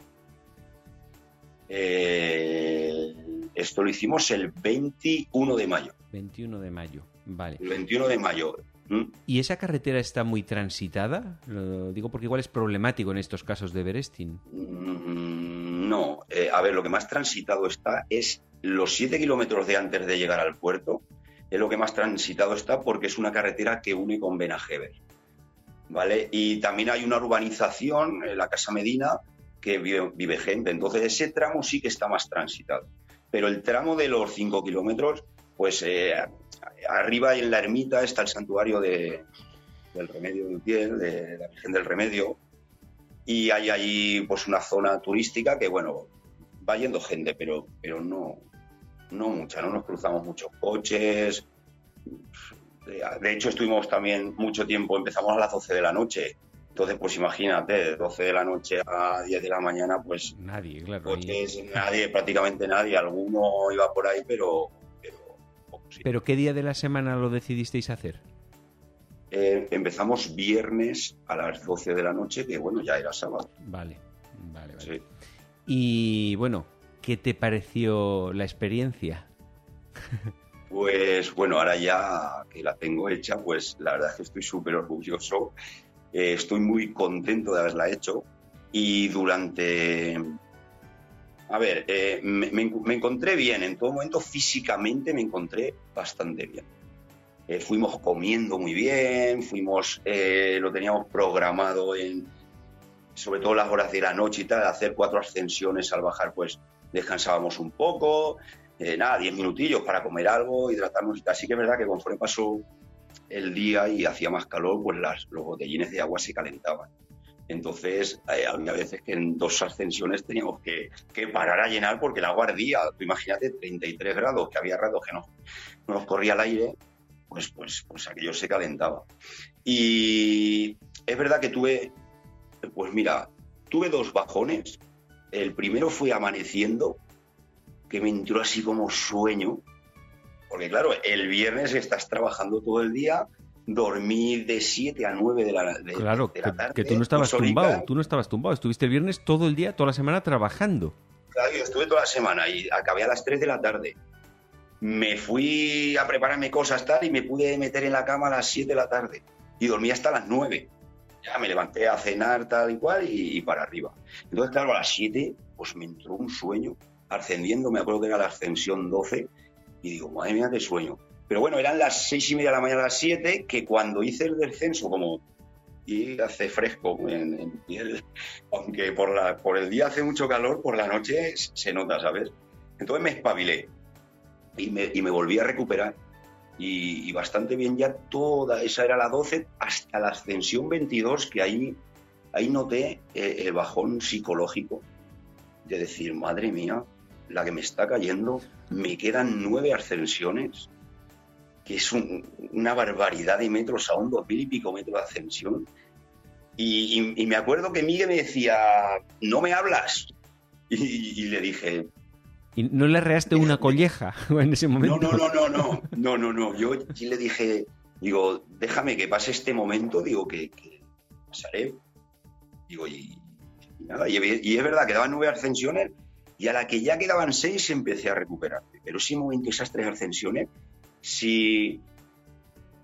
Eh, esto lo hicimos el 21 de mayo. 21 de mayo. Vale. El 21 de mayo. ¿Mm? ¿Y esa carretera está muy transitada? Lo digo porque igual es problemático en estos casos de Berestin. Mm, No, Eh, a ver, lo que más transitado está es los 7 kilómetros de antes de llegar al puerto, es lo que más transitado está porque es una carretera que une con Benajever. ¿Vale? Y también hay una urbanización, la Casa Medina, que vive, vive gente. Entonces ese tramo sí que está más transitado. Pero el tramo de los 5 kilómetros, pues eh, arriba en la ermita está el santuario de- del Remedio de Utiel, de la Virgen del Remedio, y hay ahí pues una zona turística que bueno va yendo gente pero pero no no mucha no nos cruzamos muchos coches. De, hecho estuvimos también mucho tiempo empezamos a las 12 de la noche. Entonces pues imagínate de 12 de la noche a 10 de la mañana pues Nadie, claro. ahí- coches nadie prácticamente nadie. Alguno iba por ahí pero sí. ¿Pero qué día de la semana lo decidisteis hacer? Eh, empezamos viernes a las 12 de la noche que bueno ya era sábado Vale, vale, vale. sí. Y bueno, ¿qué te pareció la experiencia? Pues bueno, ahora ya que la tengo hecha, pues la verdad es que estoy súper orgulloso. Eh, estoy muy contento de haberla hecho. Y durante... A ver, eh, me, encontré bien. En todo momento físicamente me encontré bastante bien. Eh, fuimos comiendo muy bien, fuimos, eh, lo teníamos programado en, sobre todo las horas de la noche y tal, hacer cuatro ascensiones al bajar, pues descansábamos un poco, nada, 10 minutillos para comer algo, hidratarnos y tal. Así que es verdad que conforme pasó el día y hacía más calor, pues los botellines de agua se calentaban. Entonces, eh, había veces que en dos ascensiones teníamos que, que parar a llenar porque el agua ardía. Tú imagínate 33 grados, que había ratos que no, no nos corría el aire, pues, pues, pues aquello se calentaba. Y es verdad que tuve, pues mira, tuve dos bajones. El primero fue amaneciendo, que me entró así como sueño, porque claro, el viernes estás trabajando todo el día, dormí de 7 a 9 de la, de, Claro, de que, la tarde. que tú no estabas tumbado, tú no estabas tumbado, estuviste el viernes todo el día, toda la semana trabajando. Claro, yo estuve toda la semana y acabé a las 3 de la tarde. Me fui a prepararme cosas tal y me pude meter en la cama a las 7 de la tarde y dormí hasta las 9. Ya me levanté a cenar tal y cual y, y para arriba. Entonces, claro, a las 7 pues me entró un sueño ascendiendo, me acuerdo que era la ascensión 12 y digo, madre mía, qué sueño. Pero bueno, eran las seis y media de la mañana a las 7 que cuando hice el descenso, como y hace fresco en, en piel, aunque por, la, por el día hace mucho calor, por la noche se nota, ¿sabes? Entonces me espabilé y me, y me volví a recuperar. Y, y bastante bien ya toda, esa era la 12 hasta la ascensión 22, que ahí, ahí noté eh, el bajón psicológico de decir, madre mía, la que me está cayendo, me quedan nueve ascensiones, que es un- una barbaridad de metros, aún dos mil y pico metros de ascensión. Y, y- y me acuerdo que Miguel me decía, no me hablas. Y, y le dije, ¿Y no le reaste una colleja en ese momento? no, no, no, no, no, no, no. Yo sí le dije, digo, déjame que pase este momento, digo que, que pasaré. Digo, y, nada, y, y es verdad, quedaban nueve ascensiones y a la que ya quedaban seis empecé a recuperarme. Pero ese momento, esas tres ascensiones, si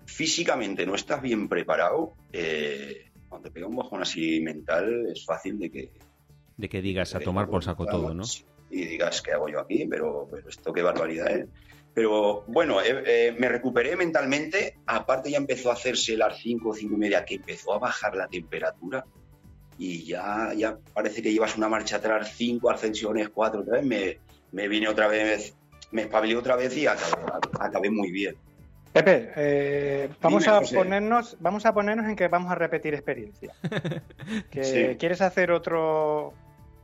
físicamente no estás bien preparado, eh, cuando te pega un bajón así mental, es fácil de que... De que digas a tomar por saco todo, ¿no? Y digas, ¿qué hago yo aquí? Pero, pero esto qué barbaridad es. Pero bueno, eh, eh, me recuperé mentalmente. Aparte ya empezó a hacerse las 5, 5 y media, que empezó a bajar la temperatura. Y ya, ya parece que llevas una marcha atrás, 5 ascensiones, 4 otra vez. Me, me vine otra vez, me espabilé otra vez y acabé, acabé muy bien. Pepe, eh, vamos, a ponernos, vamos a ponernos en que vamos a repetir experiencia. que ¿Quieres hacer otro,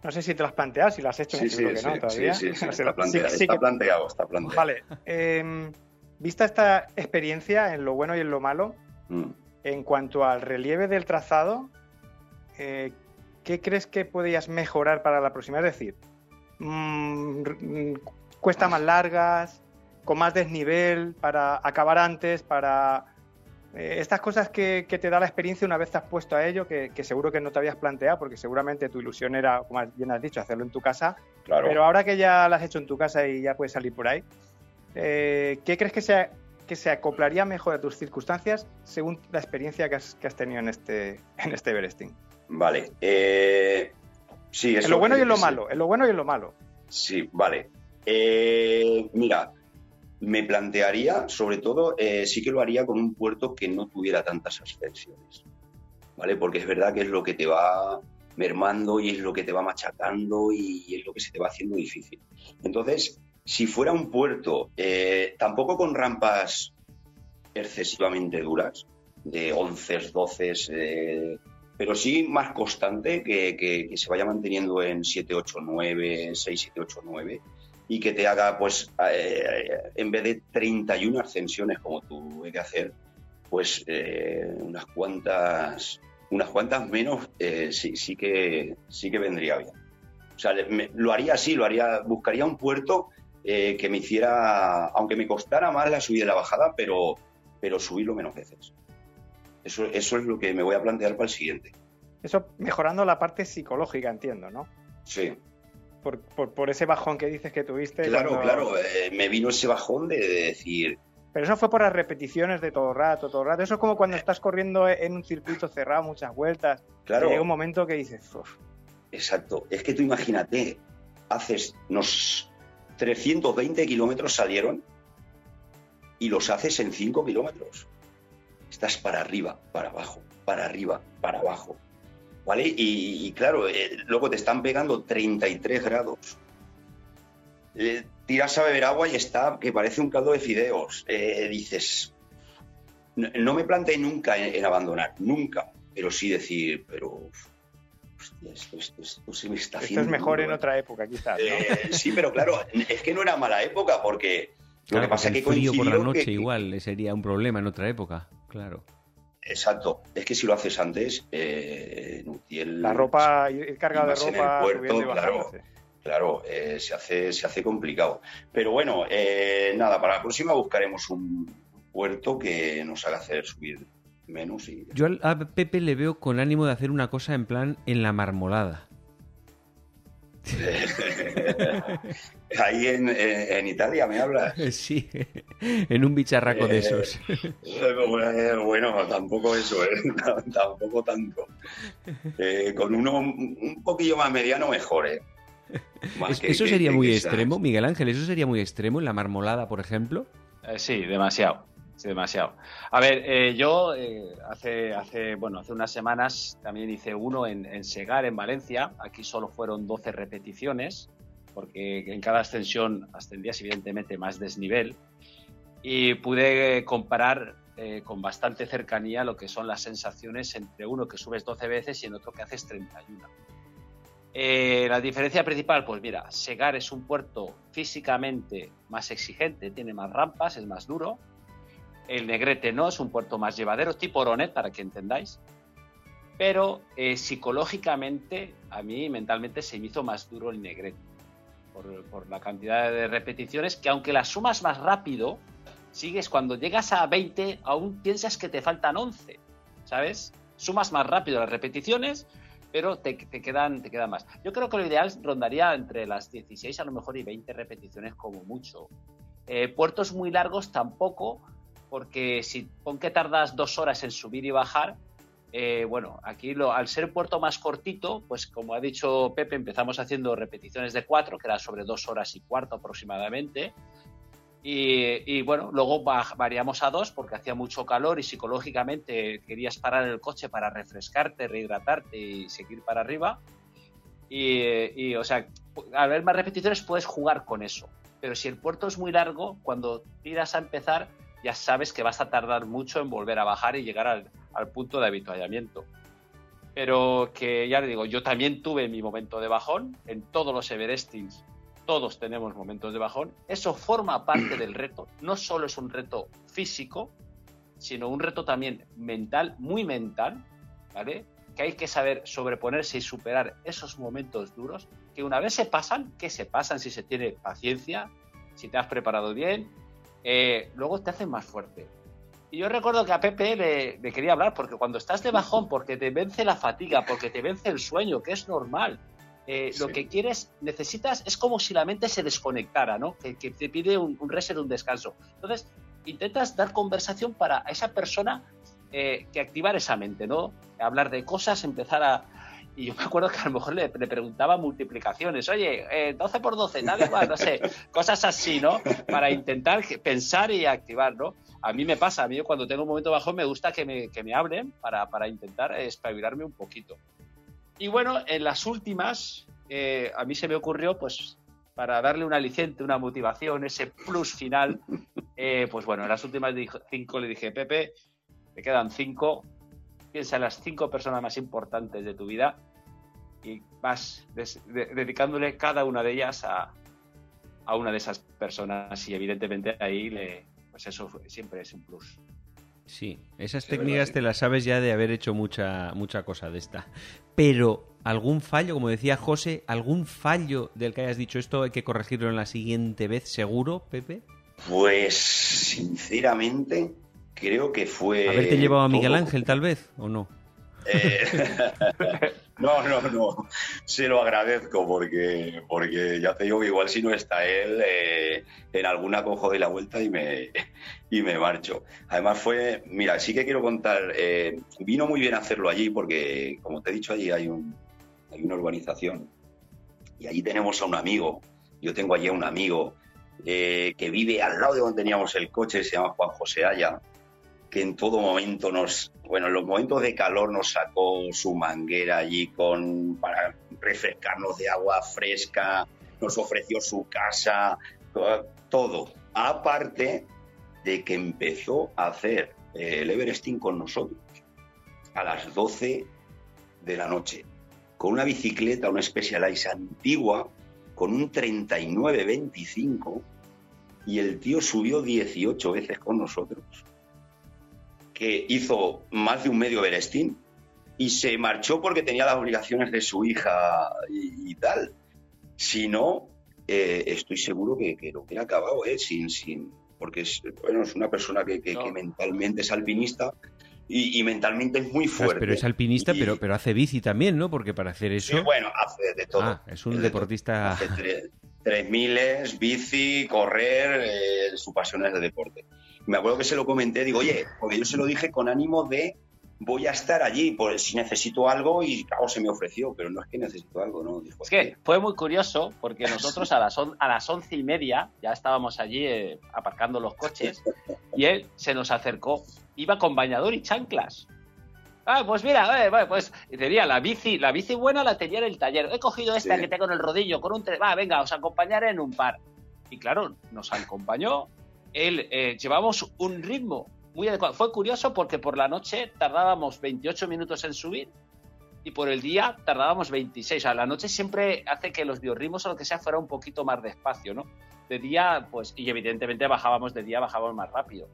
no sé si te lo has planteado, si lo has hecho, sí, sí, que no todavía. Sí, sí, está, planteado, está, planteado, está planteado. Vale. Eh, vista esta experiencia en lo bueno y en lo malo, mm. en cuanto al relieve del trazado, eh, ¿qué crees que podrías mejorar para la próxima? Es decir, mmm, cuesta más largas, con más desnivel, para acabar antes, para eh, estas cosas que, te da la experiencia una vez te has puesto a ello, que, seguro que no te habías planteado, porque seguramente tu ilusión era, como bien has dicho, hacerlo en tu casa. Claro. Pero ahora que ya lo has hecho en tu casa y ya puedes salir por ahí, eh, ¿qué crees que se, que se acoplaría mejor a tus circunstancias según la experiencia que has, tenido en este, en este Everesting? Vale. Eh, sí, en lo bueno y en lo malo. En lo bueno y en lo malo. Sí, vale. Mira, me plantearía, sobre todo, eh, sí que lo haría con un puerto que no tuviera tantas ascensiones, ¿vale? Porque es verdad que es lo que te va mermando y es lo que te va machacando y es lo que se te va haciendo difícil. Entonces, si fuera un puerto, eh, tampoco con rampas excesivamente duras, de 11, 12, eh, pero sí más constante, que, que, se vaya manteniendo en 7, 8, 9, 6, 7, 8, 9, y que te haga, pues, eh, en vez de 31 ascensiones como tuve que hacer, pues eh, unas cuantas unas cuantas menos eh, sí, sí, que, sí que vendría bien. O sea, lo haría así, lo haría, buscaría un puerto que me hiciera, aunque me costara más la subida y la bajada, pero, pero subirlo menos veces. Eso, eso es lo que me voy a plantear para el siguiente. Eso mejorando la parte psicológica, entiendo, ¿no? Sí, por, por, ese bajón que dices que tuviste. Claro, claro, eh, me vino ese bajón de, decir... Pero eso fue por las repeticiones de todo rato, todo rato. Eso es como cuando estás corriendo en un circuito cerrado muchas vueltas. Claro. llega un momento que dices... Exacto. Es que tú imagínate, haces unos 320 kilómetros salieron y los haces en 5 kilómetros. Estás para arriba, para abajo, para arriba, para abajo. ¿Vale? Y, claro, eh, luego te están pegando 33 grados. Eh, tiras a beber agua y está que parece un caldo de fideos. Eh, dices, no, me planteé nunca en, abandonar, nunca, pero sí decir, pero esto, se me está haciendo. Esto es mejor en otra época, quizás. sí, pero claro, es que no era mala época porque lo que pasa es que frío por la noche igual sería un problema en otra época, claro. Exacto. Es que si lo haces antes, eh, la ropa, ir cargada de ropa, en el puerto, claro, claro eh, se hace se hace complicado. Pero bueno, eh, nada, para la próxima buscaremos un puerto que nos haga hacer subir menos. Y... Yo a Pepe le veo con ánimo de hacer una cosa en plan en la marmolada. Ahí en, Italia me hablas. Sí, en un bicharraco de esos. Eh, bueno, tampoco eso, ¿eh? tampoco tanto. Eh, con uno un poquillo más mediano mejor, ¿eh? ¿Eso sería muy extremo, Miguel Ángel? ¿Eso sería muy extremo en la marmolada, por ejemplo? sí, demasiado demasiado. A ver, eh, yo eh, hace, hace, bueno, hace unas semanas también hice uno en, Segar, en Valencia. Aquí solo fueron 12 repeticiones, porque en cada ascensión ascendías evidentemente más desnivel. Y pude comparar eh, con bastante cercanía lo que son las sensaciones entre uno que subes 12 veces y en otro que haces 31. la diferencia principal, pues mira, Segar es un puerto físicamente más exigente, tiene más rampas, es más duro, el Negrete no, es un puerto más llevadero, tipo Oronet, para que entendáis. Pero eh, psicológicamente, a mí mentalmente se me hizo más duro el Negrete. Por, la cantidad de repeticiones, que aunque las sumas más rápido, sigues cuando llegas a 20, aún piensas que te faltan 11, ¿sabes? Sumas más rápido las repeticiones, pero te, quedan, te quedan más. Yo creo que lo ideal rondaría entre las 16 a lo mejor y 20 repeticiones como mucho. Eh, puertos muy largos tampoco, porque si pon que tardas dos horas en subir y bajar, eh, bueno, aquí lo, al ser puerto más cortito, pues como ha dicho Pepe, empezamos haciendo repeticiones de cuatro, que era sobre dos horas y cuarto aproximadamente. Y, bueno, luego variamos a dos porque hacía mucho calor y psicológicamente querías parar el coche para refrescarte, rehidratarte y seguir para arriba. Y, o sea, al ver más repeticiones puedes jugar con eso. Pero si el puerto es muy largo, cuando tiras a empezar, ya sabes que vas a tardar mucho en volver a bajar y llegar al, punto de habituallamiento. Pero que ya le digo, yo también tuve mi momento de bajón en todos los Everestings todos tenemos momentos de bajón, eso forma parte del reto, no solo es un reto físico, sino un reto también mental, muy mental, ¿vale? Que hay que saber sobreponerse y superar esos momentos duros, que una vez se pasan, que se pasan si se tiene paciencia, si te has preparado bien, eh, luego te hacen más fuerte. Y yo recuerdo que a Pepe le, le, quería hablar porque cuando estás de bajón, porque te vence la fatiga, porque te vence el sueño, que es normal, eh, lo que quieres, necesitas, es como si la mente se desconectara, ¿no? Que, te pide un, reset, un descanso. Entonces, intentas dar conversación para esa persona eh, que activar esa mente, ¿no? Hablar de cosas, empezar a... Y yo me acuerdo que a lo mejor le, preguntaba multiplicaciones, oye, 12 eh, por 12, nada igual, no sé, cosas así, ¿no? Para intentar pensar y activar, ¿no? A mí me pasa, a mí cuando tengo un momento bajo me gusta que me, que me hablen para, para intentar espabilarme un poquito. Y bueno, en las últimas, eh, a mí se me ocurrió, pues, para darle un aliciente, una motivación, ese plus final, eh, pues bueno, en las últimas cinco le dije, Pepe, te quedan cinco, piensa en las cinco personas más importantes de tu vida y vas dedicándole cada una de ellas a, a, una de esas personas y evidentemente ahí le, pues eso siempre es un plus. Sí, esas técnicas te las sabes ya de haber hecho mucha, mucha cosa de esta. Pero, ¿algún fallo, como decía José, algún fallo del que hayas dicho esto hay que corregirlo en la siguiente vez, seguro, Pepe? Pues, sinceramente, creo que fue... ¿Haberte llevado a Miguel Ángel, tal vez, o no? Eh, no, no, no. Se lo agradezco porque, porque ya te digo que igual si no está él, eh, en alguna cojo de la vuelta y me, y me marcho. Además fue, mira, sí que quiero contar, eh, vino muy bien hacerlo allí porque, como te he dicho, allí hay, un, hay una urbanización y allí tenemos a un amigo. Yo tengo allí a un amigo que vive al lado de donde teníamos el coche, se llama Juan José Aya que en todo momento nos, bueno, en los momentos de calor nos sacó su manguera allí con, para refrescarnos de agua fresca, nos ofreció su casa, todo. Aparte de que empezó a hacer el Everesting con nosotros a las 12 de la noche, con una bicicleta, una Specialized antigua, con un 39-25, y el tío subió 18 veces con nosotros que hizo más de un medio Berestín y se marchó porque tenía las obligaciones de su hija y, tal. Si no, eh, estoy seguro que, lo hubiera acabado, ¿eh? Sin, sin, porque es, bueno, es una persona que, mentalmente es alpinista y, mentalmente es muy fuerte. Pero es alpinista, pero, pero hace bici también, ¿no? Porque para hacer eso... bueno, hace de todo. Ah, es un deportista... Hace tres, miles, bici, correr, eh, su pasión es de deporte me acuerdo que se lo comenté, digo, oye, porque yo se lo dije con ánimo de voy a estar allí por si necesito algo y claro, se me ofreció, pero no es que necesito algo, ¿no? Dijo, es que fue muy curioso porque nosotros a las, a las once y media ya estábamos allí eh, aparcando los coches y él se nos acercó, iba con bañador y chanclas. Ah, pues mira, eh, pues tenía la bici, la bici buena la tenía en el taller. He cogido esta que tengo en el rodillo con un... Va, venga, os acompañaré en un par. Y claro, nos acompañó, él eh, llevamos un ritmo muy adecuado. Fue curioso porque por la noche tardábamos 28 minutos en subir y por el día tardábamos 26. A la noche siempre hace que los biorritmos o lo que sea fuera un poquito más despacio, ¿no? De día, pues, y evidentemente bajábamos de día, bajábamos más rápido,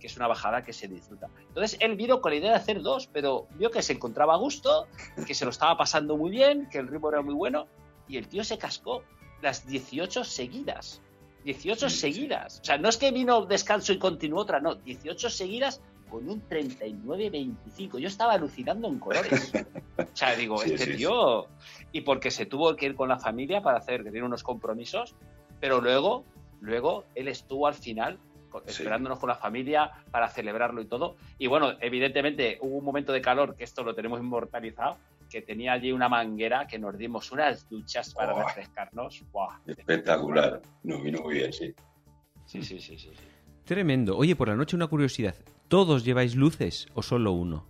que es una bajada que se disfruta. Entonces él vino con la idea de hacer dos, pero vio que se encontraba a gusto, que se lo estaba pasando muy bien, que el ritmo era muy bueno, y el tío se cascó las 18 seguidas. 18 seguidas. O sea, no es que vino descanso y continuó otra, no, 18 seguidas con un 39-25. Yo estaba alucinando en colores. O sea, digo, este tío. Y porque se tuvo que ir con la familia para hacer, que tiene unos compromisos, pero luego, luego él estuvo al final esperándonos con la familia para celebrarlo y todo. Y bueno, evidentemente hubo un momento de calor, que esto lo tenemos inmortalizado, que tenía allí una manguera que nos dimos unas duchas para refrescarnos. Espectacular, nos vino muy bien, sí. Sí, sí, sí, sí. Tremendo. Oye, por la noche una curiosidad. ¿Todos lleváis luces o solo uno?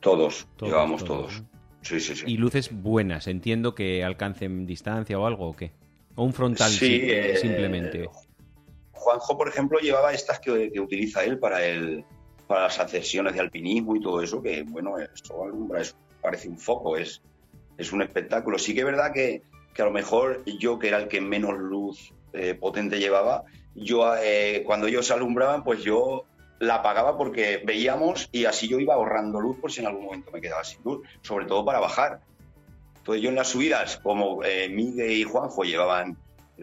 Todos, Todos, llevamos todos, todos. Sí, sí, sí. Y luces buenas, entiendo que alcancen distancia o algo o qué. O un frontal Sí, eh, simplemente. Juanjo, por ejemplo, llevaba estas que, que utiliza él para el para las ascensiones de alpinismo y todo eso, que bueno, eso alumbra, es- parece un foco, es, es un espectáculo. Sí que es verdad que, que a lo mejor yo, que era el que menos luz eh, potente llevaba, yo eh, cuando ellos alumbraban, pues yo la apagaba porque veíamos y así yo iba ahorrando luz por si en algún momento me quedaba sin luz, sobre todo para bajar. Entonces yo en las subidas, como eh, Miguel y Juanjo llevaban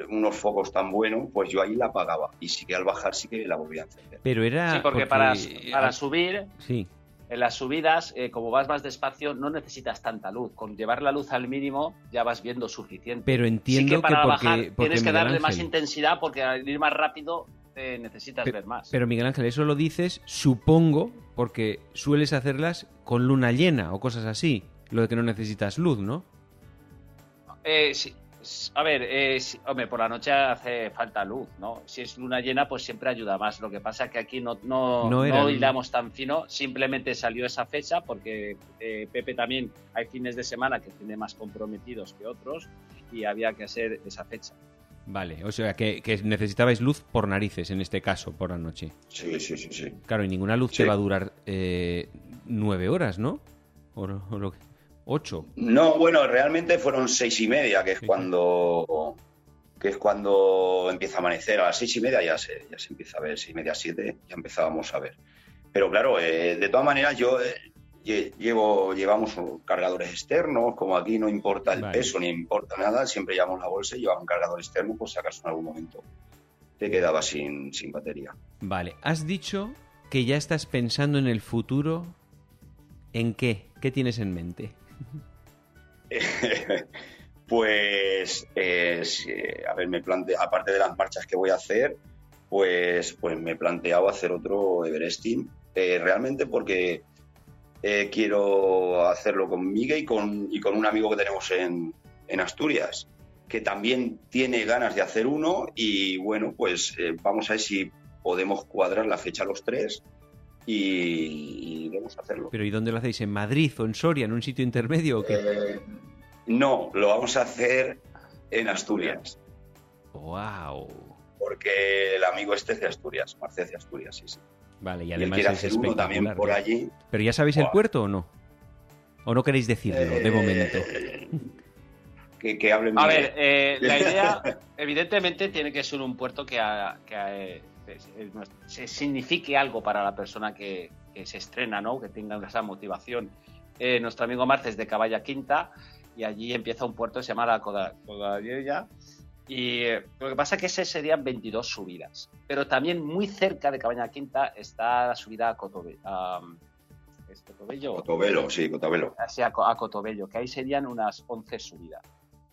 unos focos tan buenos, pues yo ahí la apagaba. Y sí que al bajar sí que la volvía a encender. Pero era. Sí, porque, para, para subir, Sí. En las subidas, eh, como vas más despacio, no necesitas tanta luz. Con llevar la luz al mínimo ya vas viendo suficiente. Pero sí entiendo que que, para porque, bajar porque tienes que Miguel darle más intensidad porque al ir más rápido eh, necesitas ver más. Pero Miguel Ángel, eso lo dices, supongo, porque sueles hacerlas con luna llena o cosas así. Lo de que no necesitas luz, ¿no? Eh, sí, a ver, eh, hombre, por la noche hace falta luz, ¿no? Si es luna llena, pues siempre ayuda más. Lo que pasa es que aquí no, no, No no, hilamos tan fino, simplemente salió esa fecha porque eh, Pepe también hay fines de semana que tiene más comprometidos que otros y había que hacer esa fecha. Vale, o sea que, que necesitabais luz por narices en este caso, por la noche. Sí, sí, sí, sí. Claro, y ninguna luz Sí. te va a durar eh, nueve horas, ¿no? O, o lo que- ocho. No, bueno, realmente fueron seis y media, que es Sí. cuando que es cuando empieza a amanecer. A las seis y media ya se, ya se empieza a ver, seis y media, siete, ya empezábamos a ver. Pero claro, eh, de todas maneras yo eh, lle- llevo, llevamos cargadores externos, como aquí no importa el Vale. peso ni importa nada, siempre llevamos la bolsa y llevamos un cargador externo, pues si acaso en algún momento te quedaba sin, sin batería. Vale, has dicho que ya estás pensando en el futuro. ¿En qué? ¿Qué tienes en mente? pues, eh, a ver, me plante, aparte de las marchas que voy a hacer, pues, pues me he planteado hacer otro Everesting, eh, realmente porque eh, quiero hacerlo con Miguel y con, y con un amigo que tenemos en, en Asturias, que también tiene ganas de hacer uno y bueno, pues vamos a ver si podemos cuadrar la fecha los tres y, hacerlo. ¿Pero y dónde lo hacéis? ¿En Madrid o en Soria? ¿En un sitio intermedio o qué? Eh, no, lo vamos a hacer en Asturias, ¡Wow! porque el amigo este es de Asturias, Marcés de Asturias, sí, sí. Vale, y Y él además quiere es hacer uno también por allí. ¿Pero ya sabéis el puerto o no? ¿O no queréis decirlo de Eh, momento? Que, que hablen A ver, eh, la idea, evidentemente, tiene que ser un puerto que, ha- que ha- se signifique algo para la persona que, que se estrena, ¿no? Que tenga esa motivación. Eh, nuestro amigo Marce es de Caballa Quinta y allí empieza un puerto que se llama la Coda- Codallella. Y eh, lo que pasa es que ese serían 22 subidas. Pero también muy cerca de Caballa Quinta está la subida a Cotobe- a, ¿es Cotobello? Cotovelo, sí, Cotovelo. así a, Co- a Cotobello, que ahí serían unas 11 subidas.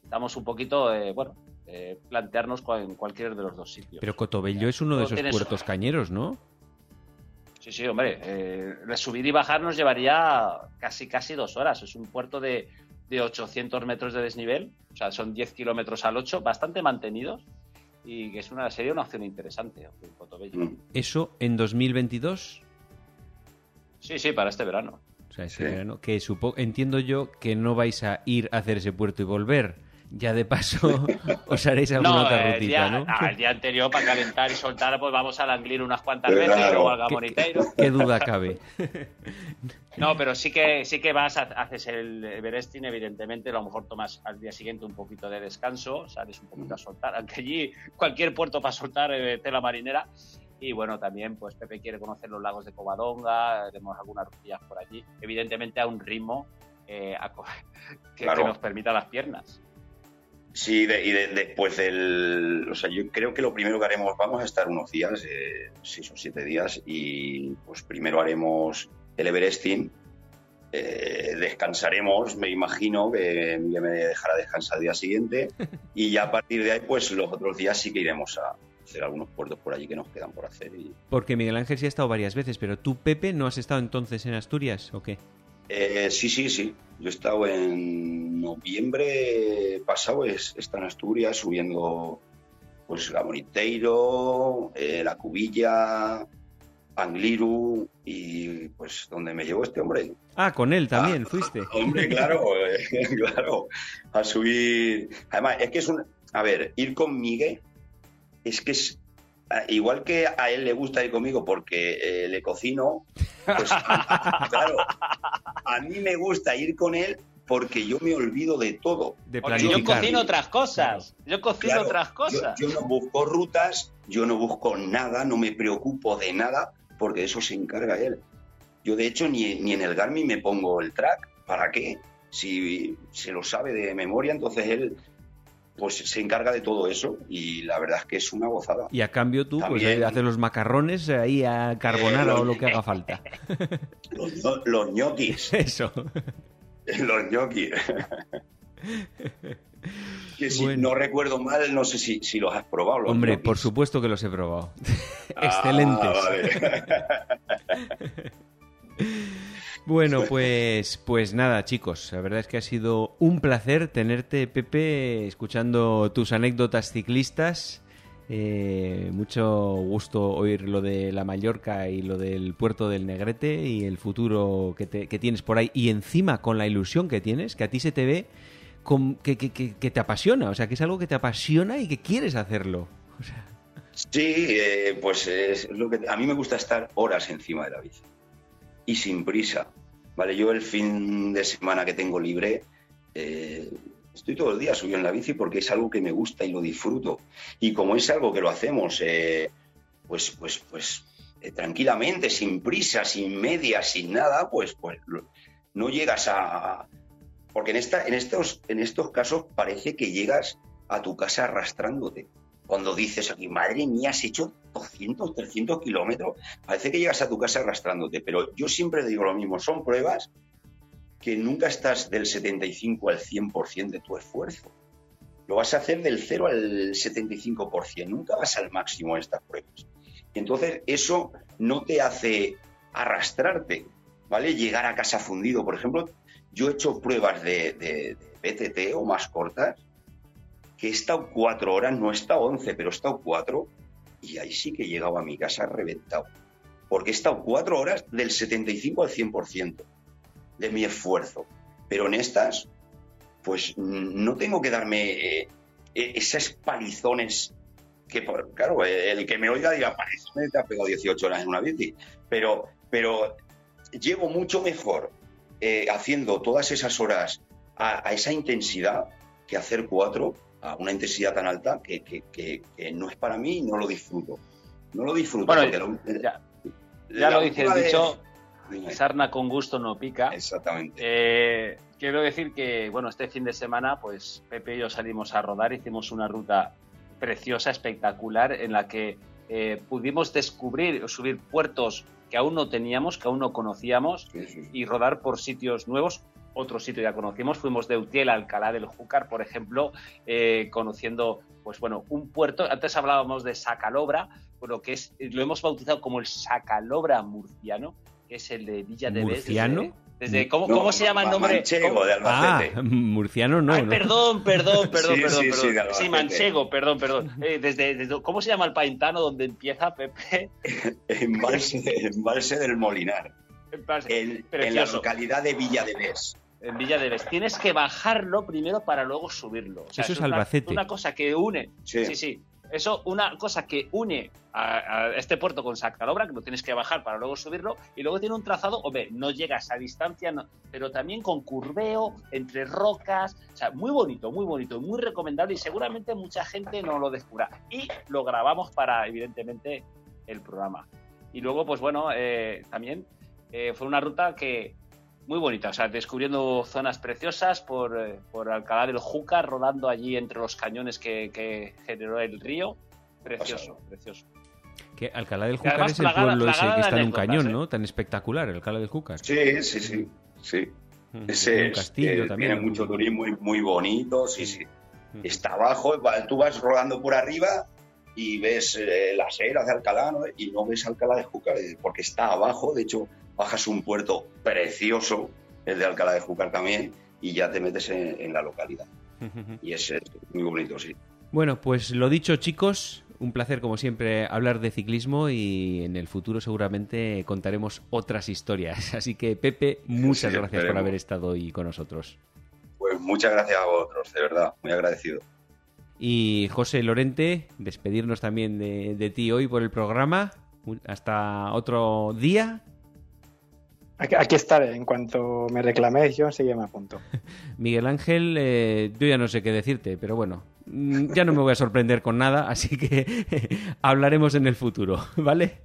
Estamos un poquito, eh, bueno, eh, plantearnos en cualquier de los dos sitios. Pero Cotobello es uno de esos puertos cañeros, ¿no? Sí, sí, hombre, eh, subir y bajar nos llevaría casi, casi dos horas. Es un puerto de, de 800 metros de desnivel, o sea, son 10 kilómetros al 8, bastante mantenidos, y que es una, sería una opción interesante. Mm. Eso en 2022. Sí, sí, para este verano. O sea, ese Sí. verano, que supo, entiendo yo que no vais a ir a hacer ese puerto y volver. Ya de paso os haréis alguna No, otra eh, rutita, día, ¿no? ah, el día anterior para calentar y soltar, pues vamos a Langlir unas cuantas Claro. veces, luego al ¿Qué- Gamoniteiro. ¿Qué duda cabe? No, pero sí que sí que vas, ha- haces el Everesting, evidentemente, a lo mejor tomas al día siguiente un poquito de descanso, sales un poquito a soltar, aunque allí cualquier puerto para soltar eh, tela marinera. Y bueno, también pues Pepe quiere conocer los lagos de Covadonga, haremos algunas rutillas por allí, evidentemente a un ritmo eh, a que, Claro. que nos permita las piernas. Sí, de- y de- después del. O sea, yo creo que lo primero que haremos, vamos a estar unos días, eh, seis o siete días, y pues primero haremos el Everesting. eh, descansaremos, me imagino que Miguel me dejará descansar el día siguiente, y ya a partir de ahí, pues los otros días sí que iremos a hacer algunos puertos por allí que nos quedan por hacer. Y, Porque Miguel Ángel sí ha estado varias veces, pero tú, Pepe, ¿no has estado entonces en Asturias o qué? Eh, sí, sí, sí. Yo he estado en noviembre pasado, es, está en Asturias subiendo pues Gamoniteiro, eh, La Cubilla, Angliru y pues donde me llevó este hombre. Ah, con él también Ah, fuiste. Hombre, claro, eh, claro. A subir. Además, es que es un. A ver, ir con Miguel es que es. Ah, Igual que a él le gusta ir conmigo porque eh, le cocino, pues a- claro, a mí me gusta ir con él porque yo me olvido de todo. De Porque yo cocino otras cosas. Yo cocino Claro, otras yo- cosas. Yo, no busco rutas, yo no busco nada, no me preocupo de nada, porque de eso se encarga él. Yo, de hecho, ni, ni en el Garmin me pongo el track. ¿Para qué? Si se lo sabe de memoria, entonces él pues se encarga de todo eso y la verdad es que es una gozada. Y a cambio tú, pues También. eh, haces los macarrones ahí a carbonara Eh, o lo que haga falta. Los, ño- los ñoquis, Eso. los ñoquis. que si Bueno. no recuerdo mal, no sé si, si los has probado. los Hombre, ñoquis. por supuesto que los he probado. Ah, Excelentes. Bueno, pues, pues nada, chicos. La verdad es que ha sido un placer tenerte, Pepe, escuchando tus anécdotas ciclistas. Eh, mucho gusto oír lo de la Mallorca y lo del puerto del Negrete y el futuro que, te- tienes por ahí. Y encima con la ilusión que tienes, que a ti se te ve que, que- que- te apasiona. O sea, que es algo que te apasiona y que quieres hacerlo. Sí, eh, pues es lo que a mí me gusta estar horas encima de la bici y sin prisa. Vale, yo el fin de semana que tengo libre eh, estoy todo el día subido en la bici porque es algo que me gusta y lo disfruto. Y como es algo que lo hacemos, eh, pues, pues, pues eh, tranquilamente, sin prisa, sin media, sin nada, pues, pues no llegas a porque en esta, en estos, en estos casos parece que llegas a tu casa arrastrándote cuando dices aquí, madre mía, has hecho 200, 300 kilómetros, parece que llegas a tu casa arrastrándote, pero yo siempre digo lo mismo, son pruebas que nunca estás del 75 al 100% de tu esfuerzo. Lo vas a hacer del 0 al 75%, nunca vas al máximo en estas pruebas. Entonces, eso no te hace arrastrarte, ¿vale? Llegar a casa fundido. Por ejemplo, yo he hecho pruebas de, de- de BTT o más cortas que he estado cuatro horas, no he estado once, pero he estado cuatro, y ahí sí que he llegado a mi casa reventado. Porque he estado cuatro horas del 75 al 100% de mi esfuerzo. Pero en estas, pues no tengo que darme eh, eh, esas palizones que, claro, el que me oiga diga, parece que te has pegado 18 horas en una bici. Pero, pero llevo mucho mejor eh, haciendo todas esas horas a, a esa intensidad que hacer cuatro a una intensidad tan alta que, que- que- que no es para mí y no lo disfruto. No lo disfruto. Bueno, porque lo- ya, ya lo dice el dicho, Dime. sarna con gusto no pica. Exactamente. Eh, quiero decir que, bueno, este fin de semana, pues Pepe y yo salimos a rodar, hicimos una ruta preciosa, espectacular, en la que eh, pudimos descubrir o subir puertos que aún no teníamos, que aún no conocíamos, Sí, sí, sí. y rodar por sitios nuevos. Otro sitio ya conocimos, fuimos de Utiel a Alcalá del Júcar, por ejemplo, eh, conociendo, pues bueno, un puerto. Antes hablábamos de Sacalobra, bueno, que es, lo hemos bautizado como el Sacalobra murciano, que es el de Villa de ¿Murciano? Desde, desde- ¿cómo, No, cómo se llama el nombre? Manchego ¿Cómo? de Ah, Albacete. murciano no. Ay, ¿no? perdón, perdón, perdón, Sí, perdón, sí, perdón. sí, de Albacete. manchego, perdón, perdón. Eh, desde, desde- ¿Cómo se llama el paintano donde empieza Pepe? Embalse, Embalse del Molinar, en, en la localidad de Villa de Bes. En Villa de Bes. Tienes que bajarlo primero para luego subirlo. O sea, Eso es una- Albacete. Una, cosa que une. Sí. Sí, sí. Eso, una cosa que une a, a este puerto con Sacalobra, que lo tienes que bajar para luego subirlo, y luego tiene un trazado, hombre, no llegas a distancia, no- pero también con curveo, entre rocas, o sea, muy bonito, muy bonito, muy recomendable, y seguramente mucha gente no lo descubra. Y lo grabamos para, evidentemente, el programa. Y luego, pues bueno, eh, también eh, fue una ruta que muy bonita, o sea, descubriendo zonas preciosas por, eh, por Alcalá del Júcar, rodando allí entre los cañones que, que generó el río. Precioso, precioso. Que Alcalá del Júcar además es el plagada- pueblo ese que está en un cañón, ¿eh? ¿no? Tan espectacular, el Alcalá del Júcar. Sí, sí, sí. sí. Ese Tiene un es, castillo eh, también. Tiene mucho turismo y muy bonito, sí, sí. Está abajo, tú vas rodando por arriba y ves eh, las eras de Alcalá ¿no? y no ves Alcalá de Júcar eh, porque está abajo. De hecho, bajas un puerto precioso, el de Alcalá de Júcar también, y ya te metes en, en la localidad. Y es, muy bonito, sí. Bueno, pues lo dicho, chicos, un placer como siempre hablar de ciclismo y en el futuro seguramente contaremos otras historias. Así que Pepe, muchas Sí, gracias por haber estado hoy con nosotros. Pues muchas gracias a vosotros, de verdad, muy agradecido. Y José Lorente, despedirnos también de, de ti hoy por el programa. Hasta otro día. Aquí, aquí estaré. En cuanto me reclaméis, yo enseguida me apunto. Miguel Ángel, eh, yo ya no sé qué decirte, pero bueno, mm, ya no me voy a sorprender con nada, así que hablaremos en el futuro, ¿vale?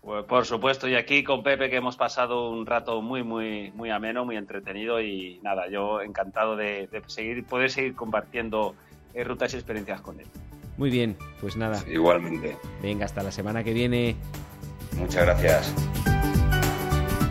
Pues por supuesto, y aquí con Pepe que hemos pasado un rato muy, muy, muy ameno, muy entretenido y nada, yo encantado de, de seguir, poder seguir compartiendo eh, rutas y experiencias con él. Muy bien, pues nada, Igualmente. venga, hasta la semana que viene. Muchas gracias.